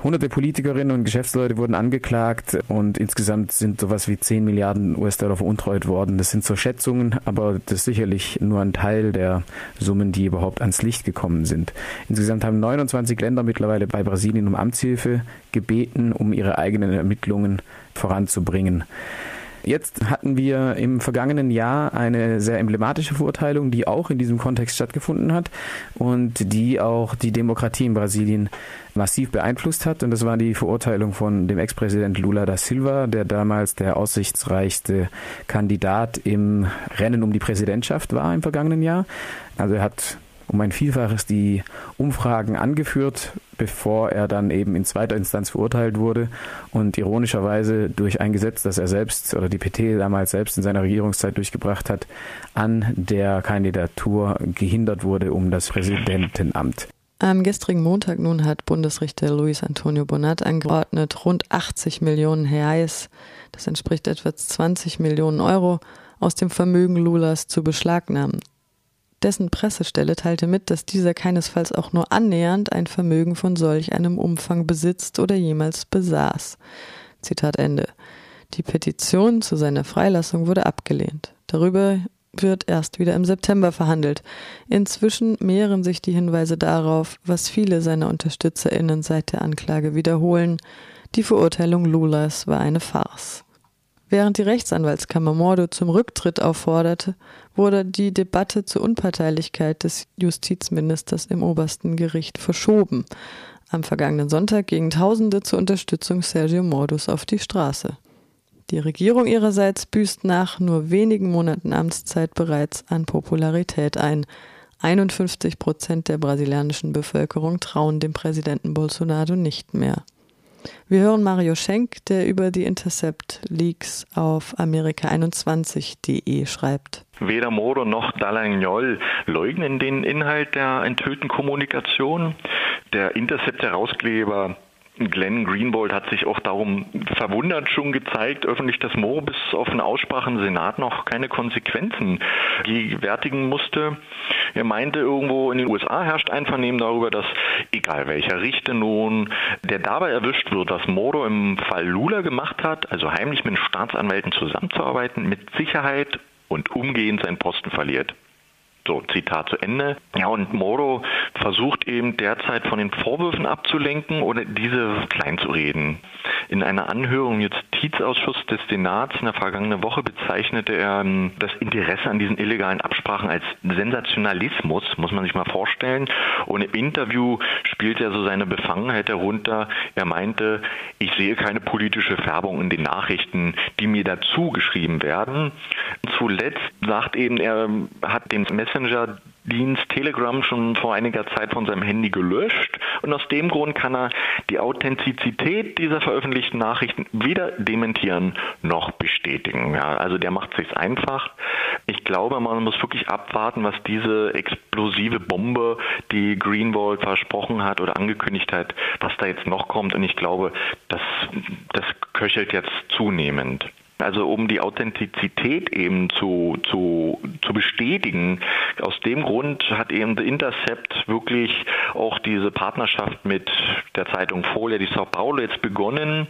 Hunderte Politikerinnen und Geschäftsleute wurden angeklagt und insgesamt sind sowas wie 10 Milliarden US-Dollar veruntreut worden. Das sind so Schätzungen, aber das ist sicherlich nur ein Teil der Summen, die überhaupt ans Licht gekommen sind. Insgesamt haben 29 Länder mittlerweile bei Brasilien um Amtshilfe gebeten, um ihre eigenen Ermittlungen voranzubringen. Jetzt hatten wir im vergangenen Jahr eine sehr emblematische Verurteilung, die auch in diesem Kontext stattgefunden hat und die auch die Demokratie in Brasilien massiv beeinflusst hat. Und das war die Verurteilung von dem Ex-Präsident Lula da Silva, der damals der aussichtsreichste Kandidat im Rennen um die Präsidentschaft war im vergangenen Jahr. Also er hat um ein Vielfaches die Umfragen angeführt, bevor er dann eben in zweiter Instanz verurteilt wurde und ironischerweise durch ein Gesetz, das er selbst oder die PT damals selbst in seiner Regierungszeit durchgebracht hat, an der Kandidatur gehindert wurde um das Präsidentenamt. Am gestrigen Montag nun hat Bundesrichter Luis Antonio Bonat angeordnet, rund 80 Millionen Reais, das entspricht etwa 20 Millionen Euro, aus dem Vermögen Lulas zu beschlagnahmen dessen Pressestelle teilte mit, dass dieser keinesfalls auch nur annähernd ein Vermögen von solch einem Umfang besitzt oder jemals besaß. Zitat Ende. Die Petition zu seiner Freilassung wurde abgelehnt. Darüber wird erst wieder im September verhandelt. Inzwischen mehren sich die Hinweise darauf, was viele seiner UnterstützerInnen seit der Anklage wiederholen. Die Verurteilung Lulas war eine Farce. Während die Rechtsanwaltskammer Mordo zum Rücktritt aufforderte, wurde die Debatte zur Unparteilichkeit des Justizministers im obersten Gericht verschoben. Am vergangenen Sonntag gingen Tausende zur Unterstützung Sergio Mordus auf die Straße. Die Regierung ihrerseits büßt nach nur wenigen Monaten Amtszeit bereits an Popularität ein. 51 Prozent der brasilianischen Bevölkerung trauen dem Präsidenten Bolsonaro nicht mehr. Wir hören Mario Schenk, der über die Intercept Leaks auf Amerika21.de schreibt. Weder Moro noch Dallagnol leugnen den Inhalt der enthüllten Kommunikation. Der Intercept-Herausgeber Glenn Greenwald hat sich auch darum verwundert schon gezeigt, öffentlich, dass Mo bis auf eine Aussprache im Senat noch keine Konsequenzen gewärtigen musste. Er meinte irgendwo, in den USA herrscht Einvernehmen darüber, dass egal welcher Richter nun, der dabei erwischt wird, was Moro im Fall Lula gemacht hat, also heimlich mit Staatsanwälten zusammenzuarbeiten, mit Sicherheit und umgehend seinen Posten verliert. So, Zitat zu Ende. Ja, und Moro versucht eben derzeit von den Vorwürfen abzulenken oder diese kleinzureden. In einer Anhörung im Justizausschuss des Senats in der vergangenen Woche bezeichnete er ähm, das Interesse an diesen illegalen Absprachen als Sensationalismus, muss man sich mal vorstellen. Und im Interview spielt er so seine Befangenheit herunter. Er meinte, ich sehe keine politische Färbung in den Nachrichten, die mir dazu geschrieben werden. Zuletzt sagt eben, er hat den Messenger Dienst Telegram schon vor einiger Zeit von seinem Handy gelöscht und aus dem Grund kann er die Authentizität dieser veröffentlichten Nachrichten weder dementieren noch bestätigen. Ja, also der macht sich einfach. Ich glaube, man muss wirklich abwarten, was diese explosive Bombe, die Greenwald versprochen hat oder angekündigt hat, was da jetzt noch kommt. Und ich glaube, das, das köchelt jetzt zunehmend. Also um die Authentizität eben zu, zu, zu bestätigen. Aus dem Grund hat eben The Intercept wirklich auch diese Partnerschaft mit der Zeitung Folia, die Sao Paulo jetzt begonnen.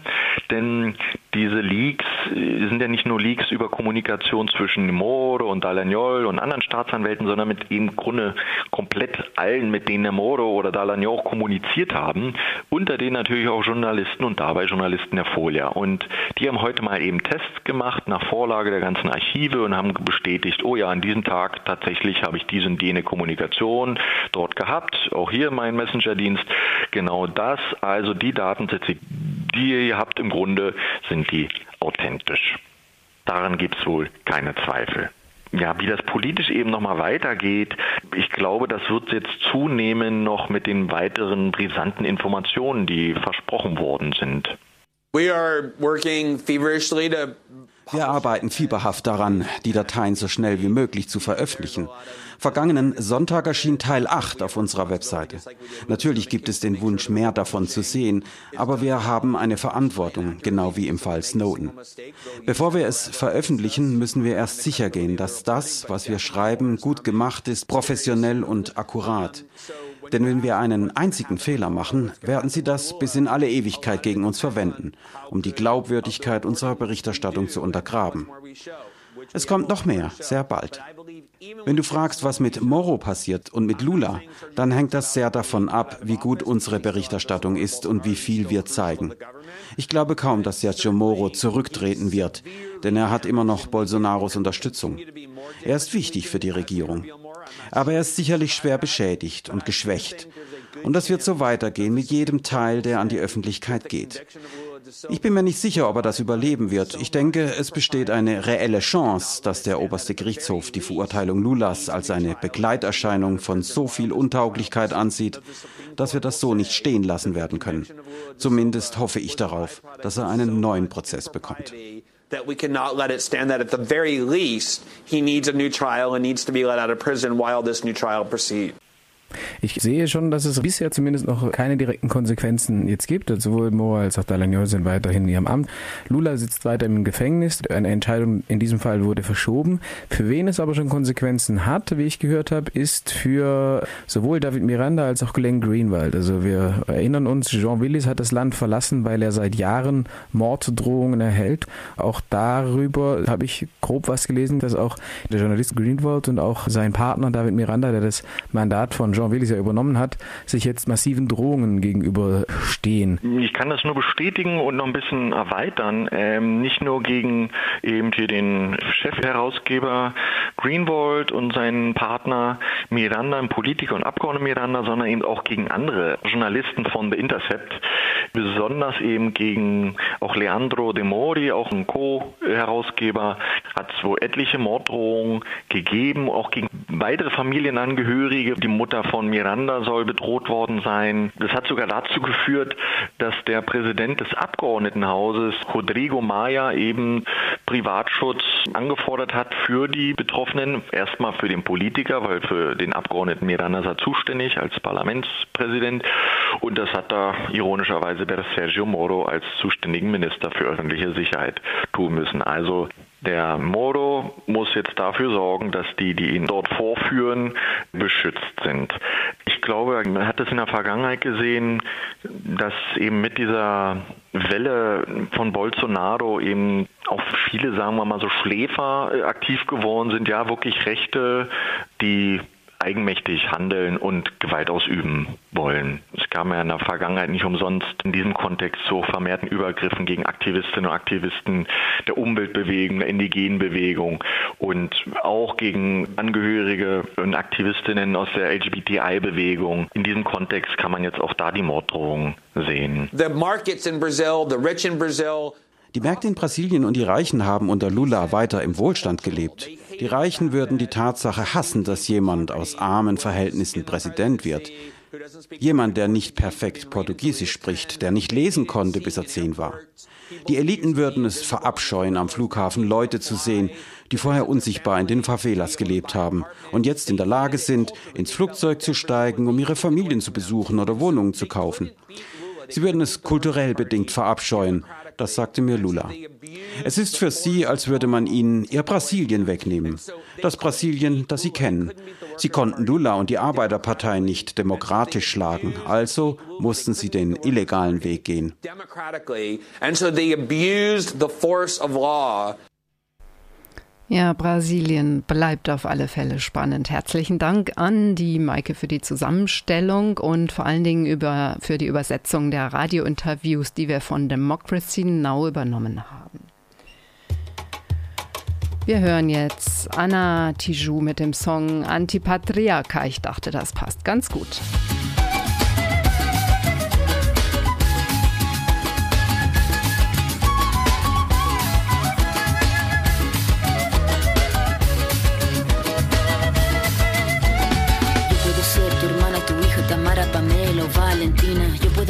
Denn diese Leaks sind ja nicht nur Leaks über Kommunikation zwischen Moro und Dalagnol und anderen Staatsanwälten, sondern mit im Grunde komplett allen, mit denen Moro oder Dalagnol kommuniziert haben, unter denen natürlich auch Journalisten und dabei Journalisten der Folia. Und die haben heute mal eben Tests gemacht nach Vorlage der ganzen Archive und haben bestätigt, oh ja, an diesem Tag tatsächlich habe ich diese und jene Kommunikation dort gehabt. Auch hier mein Messenger-Dienst. Genau das, also die Datensätze, die ihr habt im Grunde, sind die authentisch. Daran gibt es wohl keine Zweifel ja, wie das politisch eben nochmal weitergeht, ich glaube, das wird jetzt zunehmen noch mit den weiteren brisanten Informationen, die versprochen worden sind. We are working feverishly to wir arbeiten fieberhaft daran, die Dateien so schnell wie möglich zu veröffentlichen. Vergangenen Sonntag erschien Teil 8 auf unserer Webseite. Natürlich gibt es den Wunsch, mehr davon zu sehen, aber wir haben eine Verantwortung, genau wie im Fall Snowden. Bevor wir es veröffentlichen, müssen wir erst sicher gehen, dass das, was wir schreiben, gut gemacht ist, professionell und akkurat. Denn wenn wir einen einzigen Fehler machen, werden sie das bis in alle Ewigkeit gegen uns verwenden, um die Glaubwürdigkeit unserer Berichterstattung zu untergraben. Es kommt noch mehr, sehr bald. Wenn du fragst, was mit Moro passiert und mit Lula, dann hängt das sehr davon ab, wie gut unsere Berichterstattung ist und wie viel wir zeigen. Ich glaube kaum, dass Sergio Moro zurücktreten wird, denn er hat immer noch Bolsonaros Unterstützung. Er ist wichtig für die Regierung. Aber er ist sicherlich schwer beschädigt und geschwächt. Und das wird so weitergehen mit jedem Teil, der an die Öffentlichkeit geht. Ich bin mir nicht sicher, ob er das überleben wird. Ich denke, es besteht eine reelle Chance, dass der oberste Gerichtshof die Verurteilung Lulas als eine Begleiterscheinung von so viel Untauglichkeit ansieht, dass wir das so nicht stehen lassen werden können. Zumindest hoffe ich darauf, dass er einen neuen Prozess bekommt. That we cannot let it stand that at the very least he needs a new trial and needs to be let out of prison while this new trial proceeds. Ich sehe schon, dass es bisher zumindest noch keine direkten Konsequenzen jetzt gibt. Also sowohl Moa als auch Dalagnol sind weiterhin in ihrem Amt. Lula sitzt weiter im Gefängnis. Eine Entscheidung in diesem Fall wurde verschoben. Für wen es aber schon Konsequenzen hat, wie ich gehört habe, ist für sowohl David Miranda als auch Glenn Greenwald. Also wir erinnern uns, Jean Willis hat das Land verlassen, weil er seit Jahren Morddrohungen erhält. Auch darüber habe ich grob was gelesen, dass auch der Journalist Greenwald und auch sein Partner David Miranda, der das Mandat von Jean Willis ja übernommen hat, sich jetzt massiven Drohungen gegenüberstehen. Ich kann das nur bestätigen und noch ein bisschen erweitern. Ähm, nicht nur gegen eben hier den Chefherausgeber Greenwald und seinen Partner Miranda, Politiker und Abgeordneter Miranda, sondern eben auch gegen andere Journalisten von The Intercept, besonders eben gegen auch Leandro De Mori, auch ein Co-Herausgeber, hat es wohl etliche Morddrohungen gegeben, auch gegen weitere Familienangehörige. Die Mutter von Miranda soll bedroht worden sein. Das hat sogar dazu geführt, dass der Präsident des Abgeordnetenhauses, Rodrigo Maya, eben Privatschutz angefordert hat für die Betroffenen. Erstmal für den Politiker, weil für den Abgeordneten Miranda er zuständig als Parlamentspräsident. Und das hat da ironischerweise der Sergio Moro als zuständigen Minister für öffentliche Sicherheit tun müssen. Also der Moro muss jetzt dafür sorgen, dass die, die ihn dort vorführen, beschützt sind. Ich glaube, man hat es in der Vergangenheit gesehen, dass eben mit dieser Welle von Bolsonaro eben auch viele, sagen wir mal so, Schläfer aktiv geworden sind, ja, wirklich Rechte, die eigenmächtig handeln und Gewalt ausüben wollen. Es kam ja in der Vergangenheit nicht umsonst in diesem Kontext zu vermehrten Übergriffen gegen Aktivistinnen und Aktivisten der Umweltbewegung, der indigenen Bewegung und auch gegen Angehörige und Aktivistinnen aus der LGBTI-Bewegung. In diesem Kontext kann man jetzt auch da die Morddrohungen sehen. The markets in Brazil, the rich in Brazil die Märkte in Brasilien und die Reichen haben unter Lula weiter im Wohlstand gelebt. Die Reichen würden die Tatsache hassen, dass jemand aus armen Verhältnissen Präsident wird. Jemand, der nicht perfekt Portugiesisch spricht, der nicht lesen konnte, bis er zehn war. Die Eliten würden es verabscheuen, am Flughafen Leute zu sehen, die vorher unsichtbar in den Favelas gelebt haben und jetzt in der Lage sind, ins Flugzeug zu steigen, um ihre Familien zu besuchen oder Wohnungen zu kaufen. Sie würden es kulturell bedingt verabscheuen, das sagte mir Lula. Es ist für sie, als würde man ihnen ihr Brasilien wegnehmen. Das Brasilien, das sie kennen. Sie konnten Lula und die Arbeiterpartei nicht demokratisch schlagen, also mussten sie den illegalen Weg gehen. And so they abused the force of law ja, Brasilien bleibt auf alle Fälle spannend. Herzlichen Dank an die Maike für die Zusammenstellung und vor allen Dingen über, für die Übersetzung der Radiointerviews, die wir von Democracy Now übernommen haben. Wir hören jetzt Anna Tijoux mit dem Song Antipatriarcha. Ich dachte, das passt ganz gut.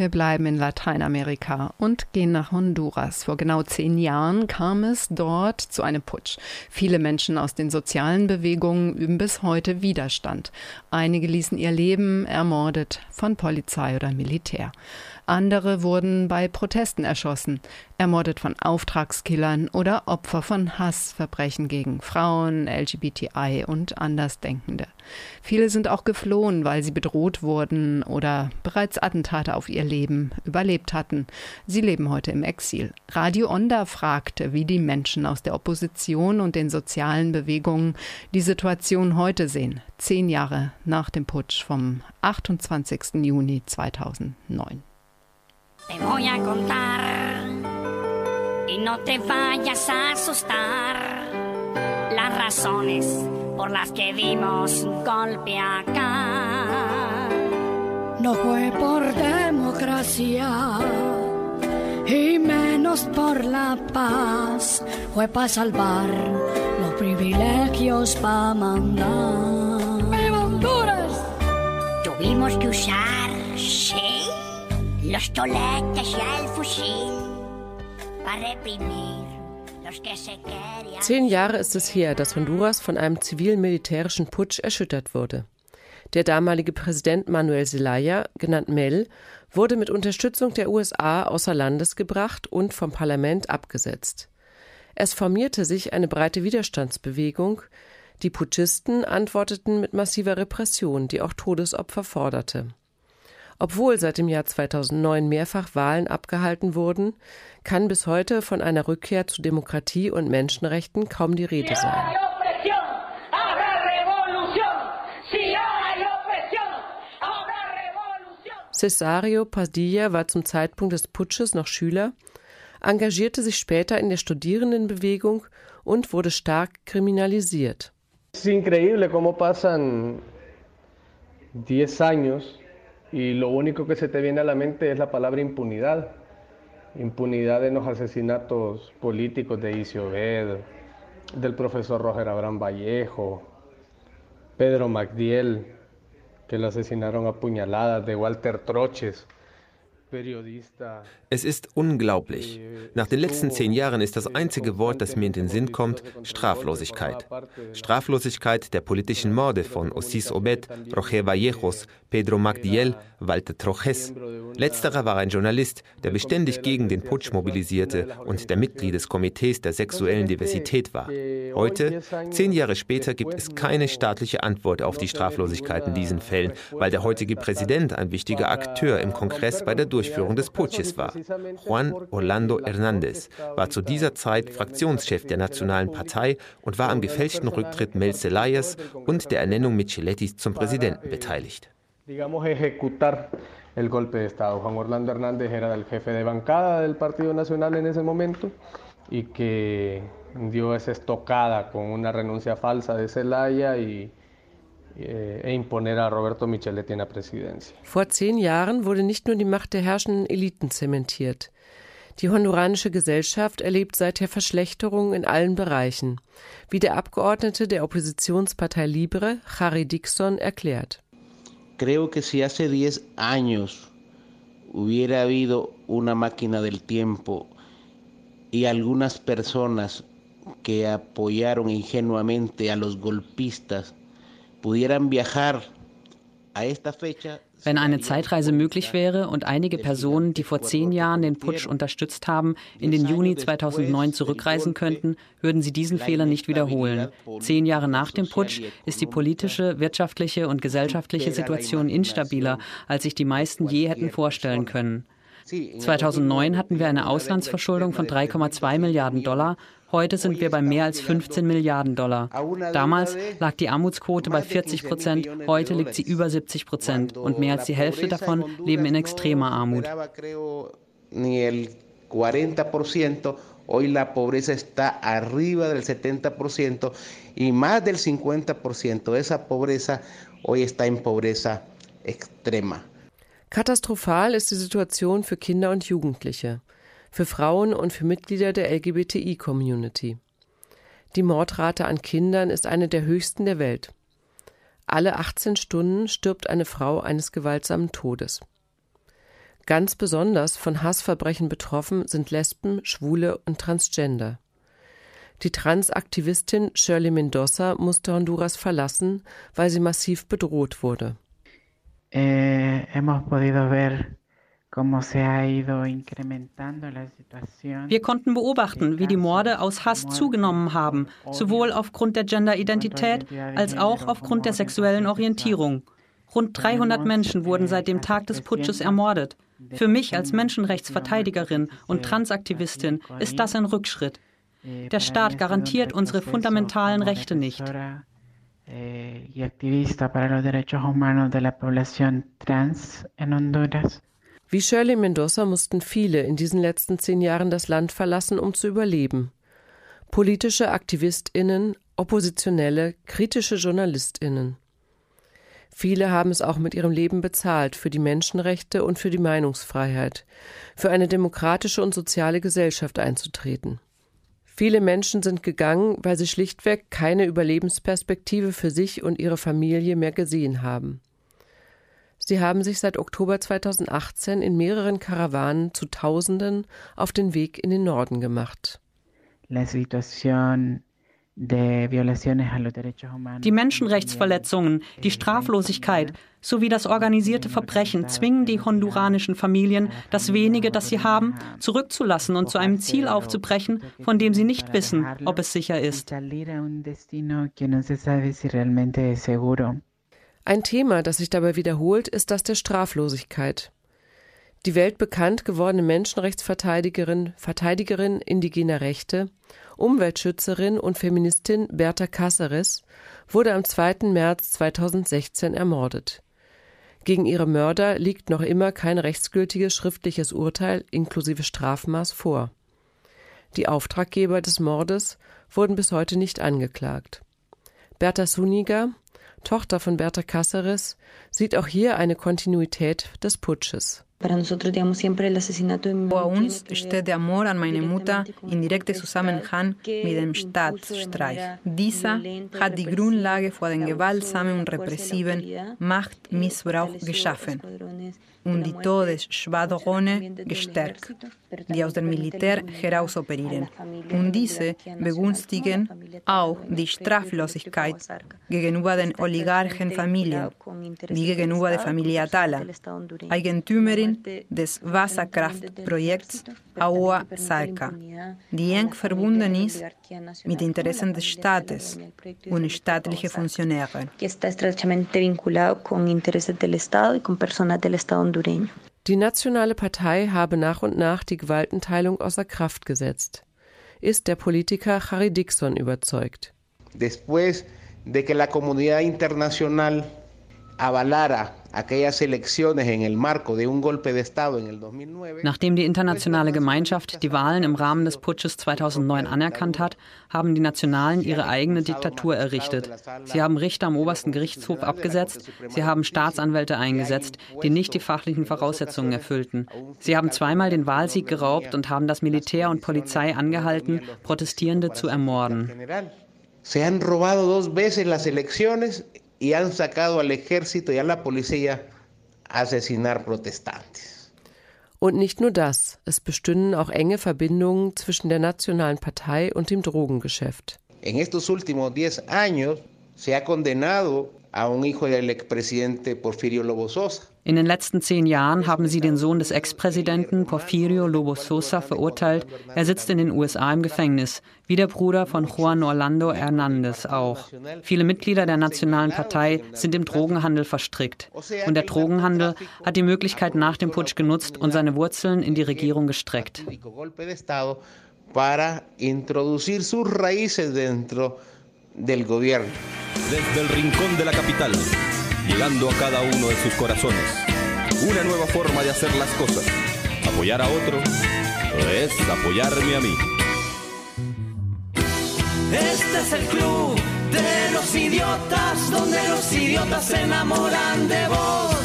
Wir bleiben in Lateinamerika und gehen nach Honduras. Vor genau zehn Jahren kam es dort zu einem Putsch. Viele Menschen aus den sozialen Bewegungen üben bis heute Widerstand. Einige ließen ihr Leben ermordet von Polizei oder Militär. Andere wurden bei Protesten erschossen, ermordet von Auftragskillern oder Opfer von Hassverbrechen gegen Frauen, LGBTI und Andersdenkende. Viele sind auch geflohen, weil sie bedroht wurden oder bereits Attentate auf ihr Leben überlebt hatten. Sie leben heute im Exil. Radio Onda fragte, wie die Menschen aus der Opposition und den sozialen Bewegungen die Situation heute sehen, zehn Jahre nach dem Putsch vom 28. Juni 2009. Te voy a contar y no te vayas a asustar las razones por las que dimos un golpe acá. No fue por democracia y menos por la paz, fue para salvar los privilegios para mandar. ¡Viva Honduras! Tuvimos que usar, sí, Zehn Jahre ist es her, dass Honduras von einem zivil-militärischen Putsch erschüttert wurde. Der damalige Präsident Manuel Zelaya, genannt Mel, wurde mit Unterstützung der USA außer Landes gebracht und vom Parlament abgesetzt. Es formierte sich eine breite Widerstandsbewegung. Die Putschisten antworteten mit massiver Repression, die auch Todesopfer forderte. Obwohl seit dem Jahr 2009 mehrfach Wahlen abgehalten wurden, kann bis heute von einer Rückkehr zu Demokratie und Menschenrechten kaum die Rede sein. Cesario Padilla war zum Zeitpunkt des Putsches noch Schüler, engagierte sich später in der Studierendenbewegung und wurde stark kriminalisiert. Es increíble cómo pasan 10 años y lo único que se te viene a la mente es la palabra impunidad. Impunidad en los asesinatos políticos de Isiobed, del profesor Roger Abraham Vallejo, Pedro Magdiel, que lo asesinaron a puñaladas, de Walter Troches. Es ist unglaublich. Nach den letzten zehn Jahren ist das einzige Wort, das mir in den Sinn kommt, Straflosigkeit. Straflosigkeit der politischen Morde von Osis Obed, Roger Vallejos, Pedro Magdiel, Walter Trojes. Letzterer war ein Journalist, der beständig gegen den Putsch mobilisierte und der Mitglied des Komitees der sexuellen Diversität war. Heute, zehn Jahre später, gibt es keine staatliche Antwort auf die Straflosigkeit in diesen Fällen, weil der heutige Präsident ein wichtiger Akteur im Kongress bei der Durchführung des Putsches war. Juan Orlando Hernández war zu dieser Zeit Fraktionschef der Nationalen Partei und war am gefälschten Rücktritt Mel Zelayas und der Ernennung Micheletis zum Präsidenten beteiligt. el golpe de Estado. Juan Orlando Hernández era el jefe de bancada del Partido Nacional en ese momento y que dio esa estocada con una renuncia falsa de Zelaya y, e imponer a Roberto Micheletti en la presidencia. Vor zehn Jahren wurde nicht nur die Macht der herrschenden Eliten zementiert. Die honduranische Gesellschaft erlebt seither Verschlechterungen in allen Bereichen, wie der Abgeordnete der Oppositionspartei Libre, Harry Dixon, erklärt. Creo que si hace 10 años hubiera habido una máquina del tiempo y algunas personas que apoyaron ingenuamente a los golpistas Wenn eine Zeitreise möglich wäre und einige Personen, die vor zehn Jahren den Putsch unterstützt haben, in den Juni 2009 zurückreisen könnten, würden sie diesen Fehler nicht wiederholen. Zehn Jahre nach dem Putsch ist die politische, wirtschaftliche und gesellschaftliche Situation instabiler, als sich die meisten je hätten vorstellen können. 2009 hatten wir eine Auslandsverschuldung von 3,2 Milliarden Dollar. Heute sind wir bei mehr als 15 Milliarden Dollar. Damals lag die Armutsquote bei 40 Prozent, heute liegt sie über 70 Prozent und mehr als die Hälfte davon leben in extremer Armut. ni el 40%, hoy la pobreza está arriba del 70% y más del 50% de esa pobreza hoy está en pobreza extrema. Katastrophal ist die Situation für Kinder und Jugendliche, für Frauen und für Mitglieder der LGBTI-Community. Die Mordrate an Kindern ist eine der höchsten der Welt. Alle 18 Stunden stirbt eine Frau eines gewaltsamen Todes. Ganz besonders von Hassverbrechen betroffen sind Lesben, Schwule und Transgender. Die Transaktivistin Shirley Mendoza musste Honduras verlassen, weil sie massiv bedroht wurde. Eh, hemos podido ver wir konnten beobachten, wie die Morde aus Hass zugenommen haben, sowohl aufgrund der Genderidentität als auch aufgrund der sexuellen Orientierung. Rund 300 Menschen wurden seit dem Tag des Putsches ermordet. Für mich als Menschenrechtsverteidigerin und Transaktivistin ist das ein Rückschritt. Der Staat garantiert unsere fundamentalen Rechte nicht. Y activista para los derechos humanos de la población trans en Honduras. Wie Shirley Mendoza mussten viele in diesen letzten zehn Jahren das Land verlassen, um zu überleben. Politische AktivistInnen, Oppositionelle, kritische JournalistInnen. Viele haben es auch mit ihrem Leben bezahlt für die Menschenrechte und für die Meinungsfreiheit, für eine demokratische und soziale Gesellschaft einzutreten. Viele Menschen sind gegangen, weil sie schlichtweg keine Überlebensperspektive für sich und ihre Familie mehr gesehen haben. Sie haben sich seit Oktober 2018 in mehreren Karawanen zu Tausenden auf den Weg in den Norden gemacht. Die Menschenrechtsverletzungen, die Straflosigkeit sowie das organisierte Verbrechen zwingen die honduranischen Familien, das wenige, das sie haben, zurückzulassen und zu einem Ziel aufzubrechen, von dem sie nicht wissen, ob es sicher ist. Ein Thema, das sich dabei wiederholt, ist das der Straflosigkeit. Die weltbekannt gewordene Menschenrechtsverteidigerin, Verteidigerin indigener Rechte, Umweltschützerin und Feministin Berta Cáceres wurde am 2. März 2016 ermordet. Gegen ihre Mörder liegt noch immer kein rechtsgültiges schriftliches Urteil inklusive Strafmaß vor. Die Auftraggeber des Mordes wurden bis heute nicht angeklagt. Berta Suniga, Tochter von Berta Cáceres, sieht auch hier eine Kontinuität des Putsches. Vor uns steht der Mord an meine Mutter in direktem Zusammenhang mit dem Staatsstreich. Dieser hat die Grundlage für den gewaltsamen und repressiven Machtmissbrauch geschaffen und die Todesschwadrone gestärkt, die aus dem Militär heraus operieren. Und diese begünstigen auch die Straflosigkeit gegenüber den Oligarchenfamilien, wie gegenüber der Familie Atala, Eigentümerin des Wasserkraftprojekts Agua Salca, die eng verbunden ist mit Interessen des Staates und staatlichen Funktionären. Die Nationale Partei habe nach und nach die Gewaltenteilung außer Kraft gesetzt. Ist der Politiker Harry Dixon überzeugt. Después de que la comunidad internacional avalara Nachdem die internationale Gemeinschaft die Wahlen im Rahmen des Putsches 2009 anerkannt hat, haben die Nationalen ihre eigene Diktatur errichtet. Sie haben Richter am obersten Gerichtshof abgesetzt, sie haben Staatsanwälte eingesetzt, die nicht die fachlichen Voraussetzungen erfüllten. Sie haben zweimal den Wahlsieg geraubt und haben das Militär und Polizei angehalten, Protestierende zu ermorden. Se han robado dos veces las elecciones y han sacado al ejército y a la policía a asesinar protestantes. Und nicht nur das, es bestünden auch enge Verbindungen zwischen der Nationalen Partei und dem Drogengeschäft. En estos últimos 10 años se ha condenado a un hijo del expresidente Porfirio Lobo Sosa. In den letzten zehn Jahren haben sie den Sohn des Ex-Präsidenten Porfirio Lobo Sosa verurteilt. Er sitzt in den USA im Gefängnis, wie der Bruder von Juan Orlando Hernández auch. Viele Mitglieder der Nationalen Partei sind im Drogenhandel verstrickt. Und der Drogenhandel hat die Möglichkeit nach dem Putsch genutzt und seine Wurzeln in die Regierung gestreckt. Para introducir sus raíces dentro del gobierno. Desde el rincón de la capital, llegando a cada uno de sus corazones. Una nueva forma de hacer las cosas. Apoyar a otro es apoyarme a mí. Este es el club de los idiotas, donde los idiotas se enamoran de vos.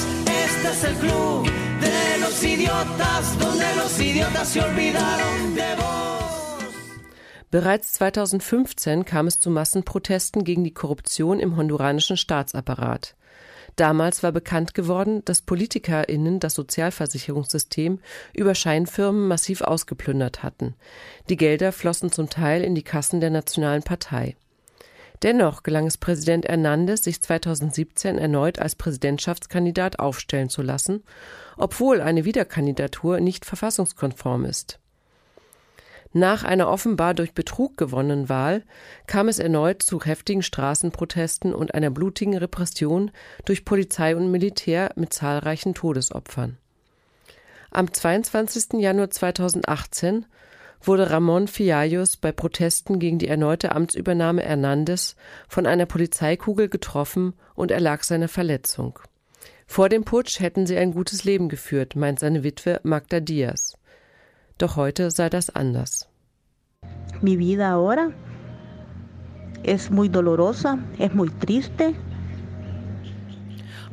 Este es el club de los idiotas, donde los idiotas se olvidaron de vos. Bereits 2015 kam es zu Massenprotesten gegen die Korruption im honduranischen Staatsapparat. Damals war bekannt geworden, dass PolitikerInnen das Sozialversicherungssystem über Scheinfirmen massiv ausgeplündert hatten. Die Gelder flossen zum Teil in die Kassen der Nationalen Partei. Dennoch gelang es Präsident Hernandez, sich 2017 erneut als Präsidentschaftskandidat aufstellen zu lassen, obwohl eine Wiederkandidatur nicht verfassungskonform ist. Nach einer offenbar durch Betrug gewonnenen Wahl kam es erneut zu heftigen Straßenprotesten und einer blutigen Repression durch Polizei und Militär mit zahlreichen Todesopfern. Am 22. Januar 2018 wurde Ramon Fiallos bei Protesten gegen die erneute Amtsübernahme Hernandez von einer Polizeikugel getroffen und erlag seiner Verletzung. Vor dem Putsch hätten sie ein gutes Leben geführt, meint seine Witwe Magda Diaz. Doch heute sei das anders. Mi vida ahora es muy dolorosa, es muy triste.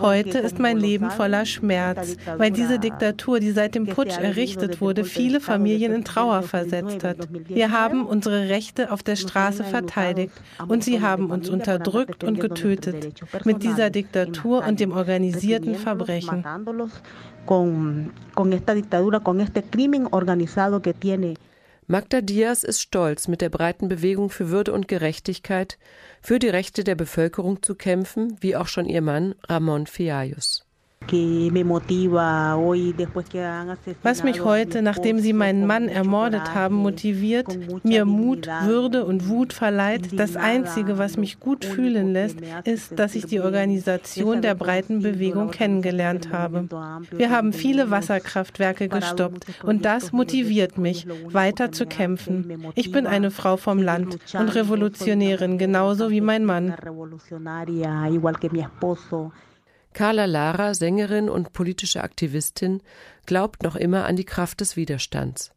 Heute ist mein Leben voller Schmerz, weil diese Diktatur, die seit dem Putsch errichtet wurde, viele Familien in Trauer versetzt hat. Wir haben unsere Rechte auf der Straße verteidigt und sie haben uns unterdrückt und getötet. Mit dieser Diktatur und dem organisierten Verbrechen. Magda Diaz ist stolz, mit der breiten Bewegung für Würde und Gerechtigkeit für die Rechte der Bevölkerung zu kämpfen, wie auch schon ihr Mann Ramon Fiallos. Was mich heute, nachdem sie meinen Mann ermordet haben, motiviert, mir Mut, Würde und Wut verleiht, das Einzige, was mich gut fühlen lässt, ist, dass ich die Organisation der breiten Bewegung kennengelernt habe. Wir haben viele Wasserkraftwerke gestoppt und das motiviert mich, weiter zu kämpfen. Ich bin eine Frau vom Land und Revolutionärin, genauso wie mein Mann. Carla Lara, Sängerin und politische Aktivistin, glaubt noch immer an die Kraft des Widerstands,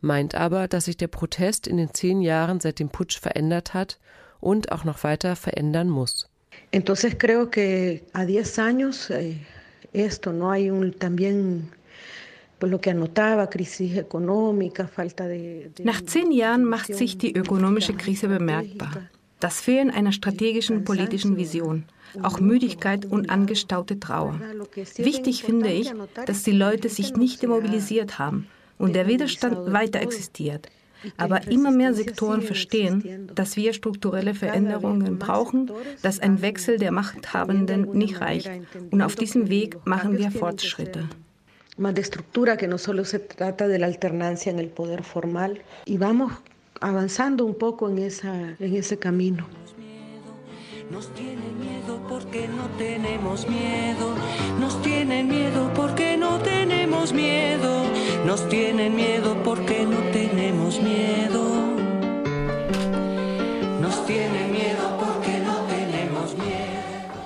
meint aber, dass sich der Protest in den zehn Jahren seit dem Putsch verändert hat und auch noch weiter verändern muss. Entonces creo que a 10 años eh, esto no hay un también nach zehn Jahren macht sich die ökonomische Krise bemerkbar. Das Fehlen einer strategischen politischen Vision auch Müdigkeit und angestaute Trauer. Wichtig finde ich, dass die Leute sich nicht demobilisiert haben und der Widerstand weiter existiert. Aber immer mehr Sektoren verstehen, dass wir strukturelle Veränderungen brauchen, dass ein Wechsel der Machthabenden nicht reicht. Und auf diesem Weg machen wir Fortschritte. Más de estructura, que no solo se trata de la alternancia en el poder formal, y vamos avanzando un poco en, esa, en ese camino. Nos tienen miedo porque no tenemos miedo. Nos tienen miedo porque no tenemos miedo. Nos tienen miedo porque no tenemos miedo. Nos tienen miedo porque no tenemos miedo.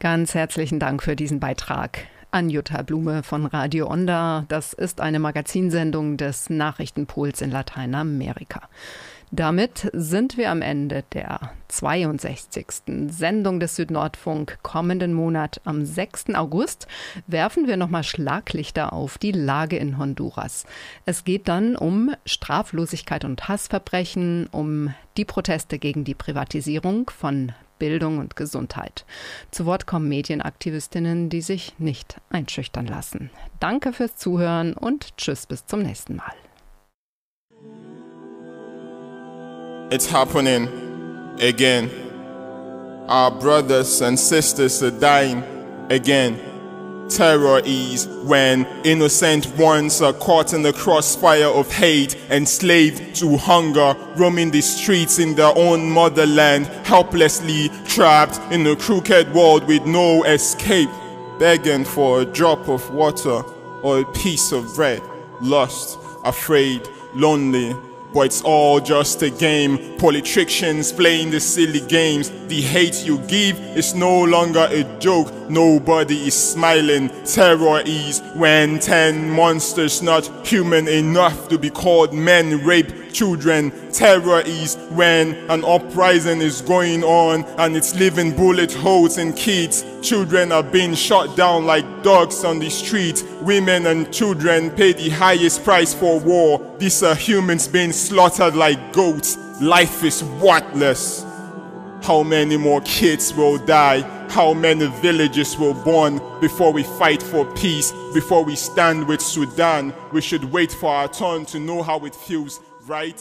Ganz herzlichen Dank für diesen Beitrag an Jutta Blume von Radio Onda. Das ist eine Magazinsendung des Nachrichtenpools in Lateinamerika. Damit sind wir am Ende der 62. Sendung des Südnordfunk. Kommenden Monat am 6. August werfen wir nochmal Schlaglichter auf die Lage in Honduras. Es geht dann um Straflosigkeit und Hassverbrechen, um die Proteste gegen die Privatisierung von Bildung und Gesundheit. Zu Wort kommen Medienaktivistinnen, die sich nicht einschüchtern lassen. Danke fürs Zuhören und tschüss bis zum nächsten Mal. It's happening again. Our brothers and sisters are dying again. Terror is when innocent ones are caught in the crossfire of hate, enslaved to hunger, roaming the streets in their own motherland, helplessly trapped in a crooked world with no escape, begging for a drop of water or a piece of bread, lost, afraid, lonely, but it's all just a game. Politicians playing the silly games. The hate you give is no longer a joke. Nobody is smiling. Terror is when ten monsters not human enough to be called men rape children. Terror is when an uprising is going on and it's leaving bullet holes in kids. Children are being shot down like dogs on the street. Women and children pay the highest price for war. These are humans being slaughtered like goats. Life is worthless. How many more kids will die? How many villages will burn before we fight for peace? Before we stand with Sudan, we should wait for our turn to know how it feels, right?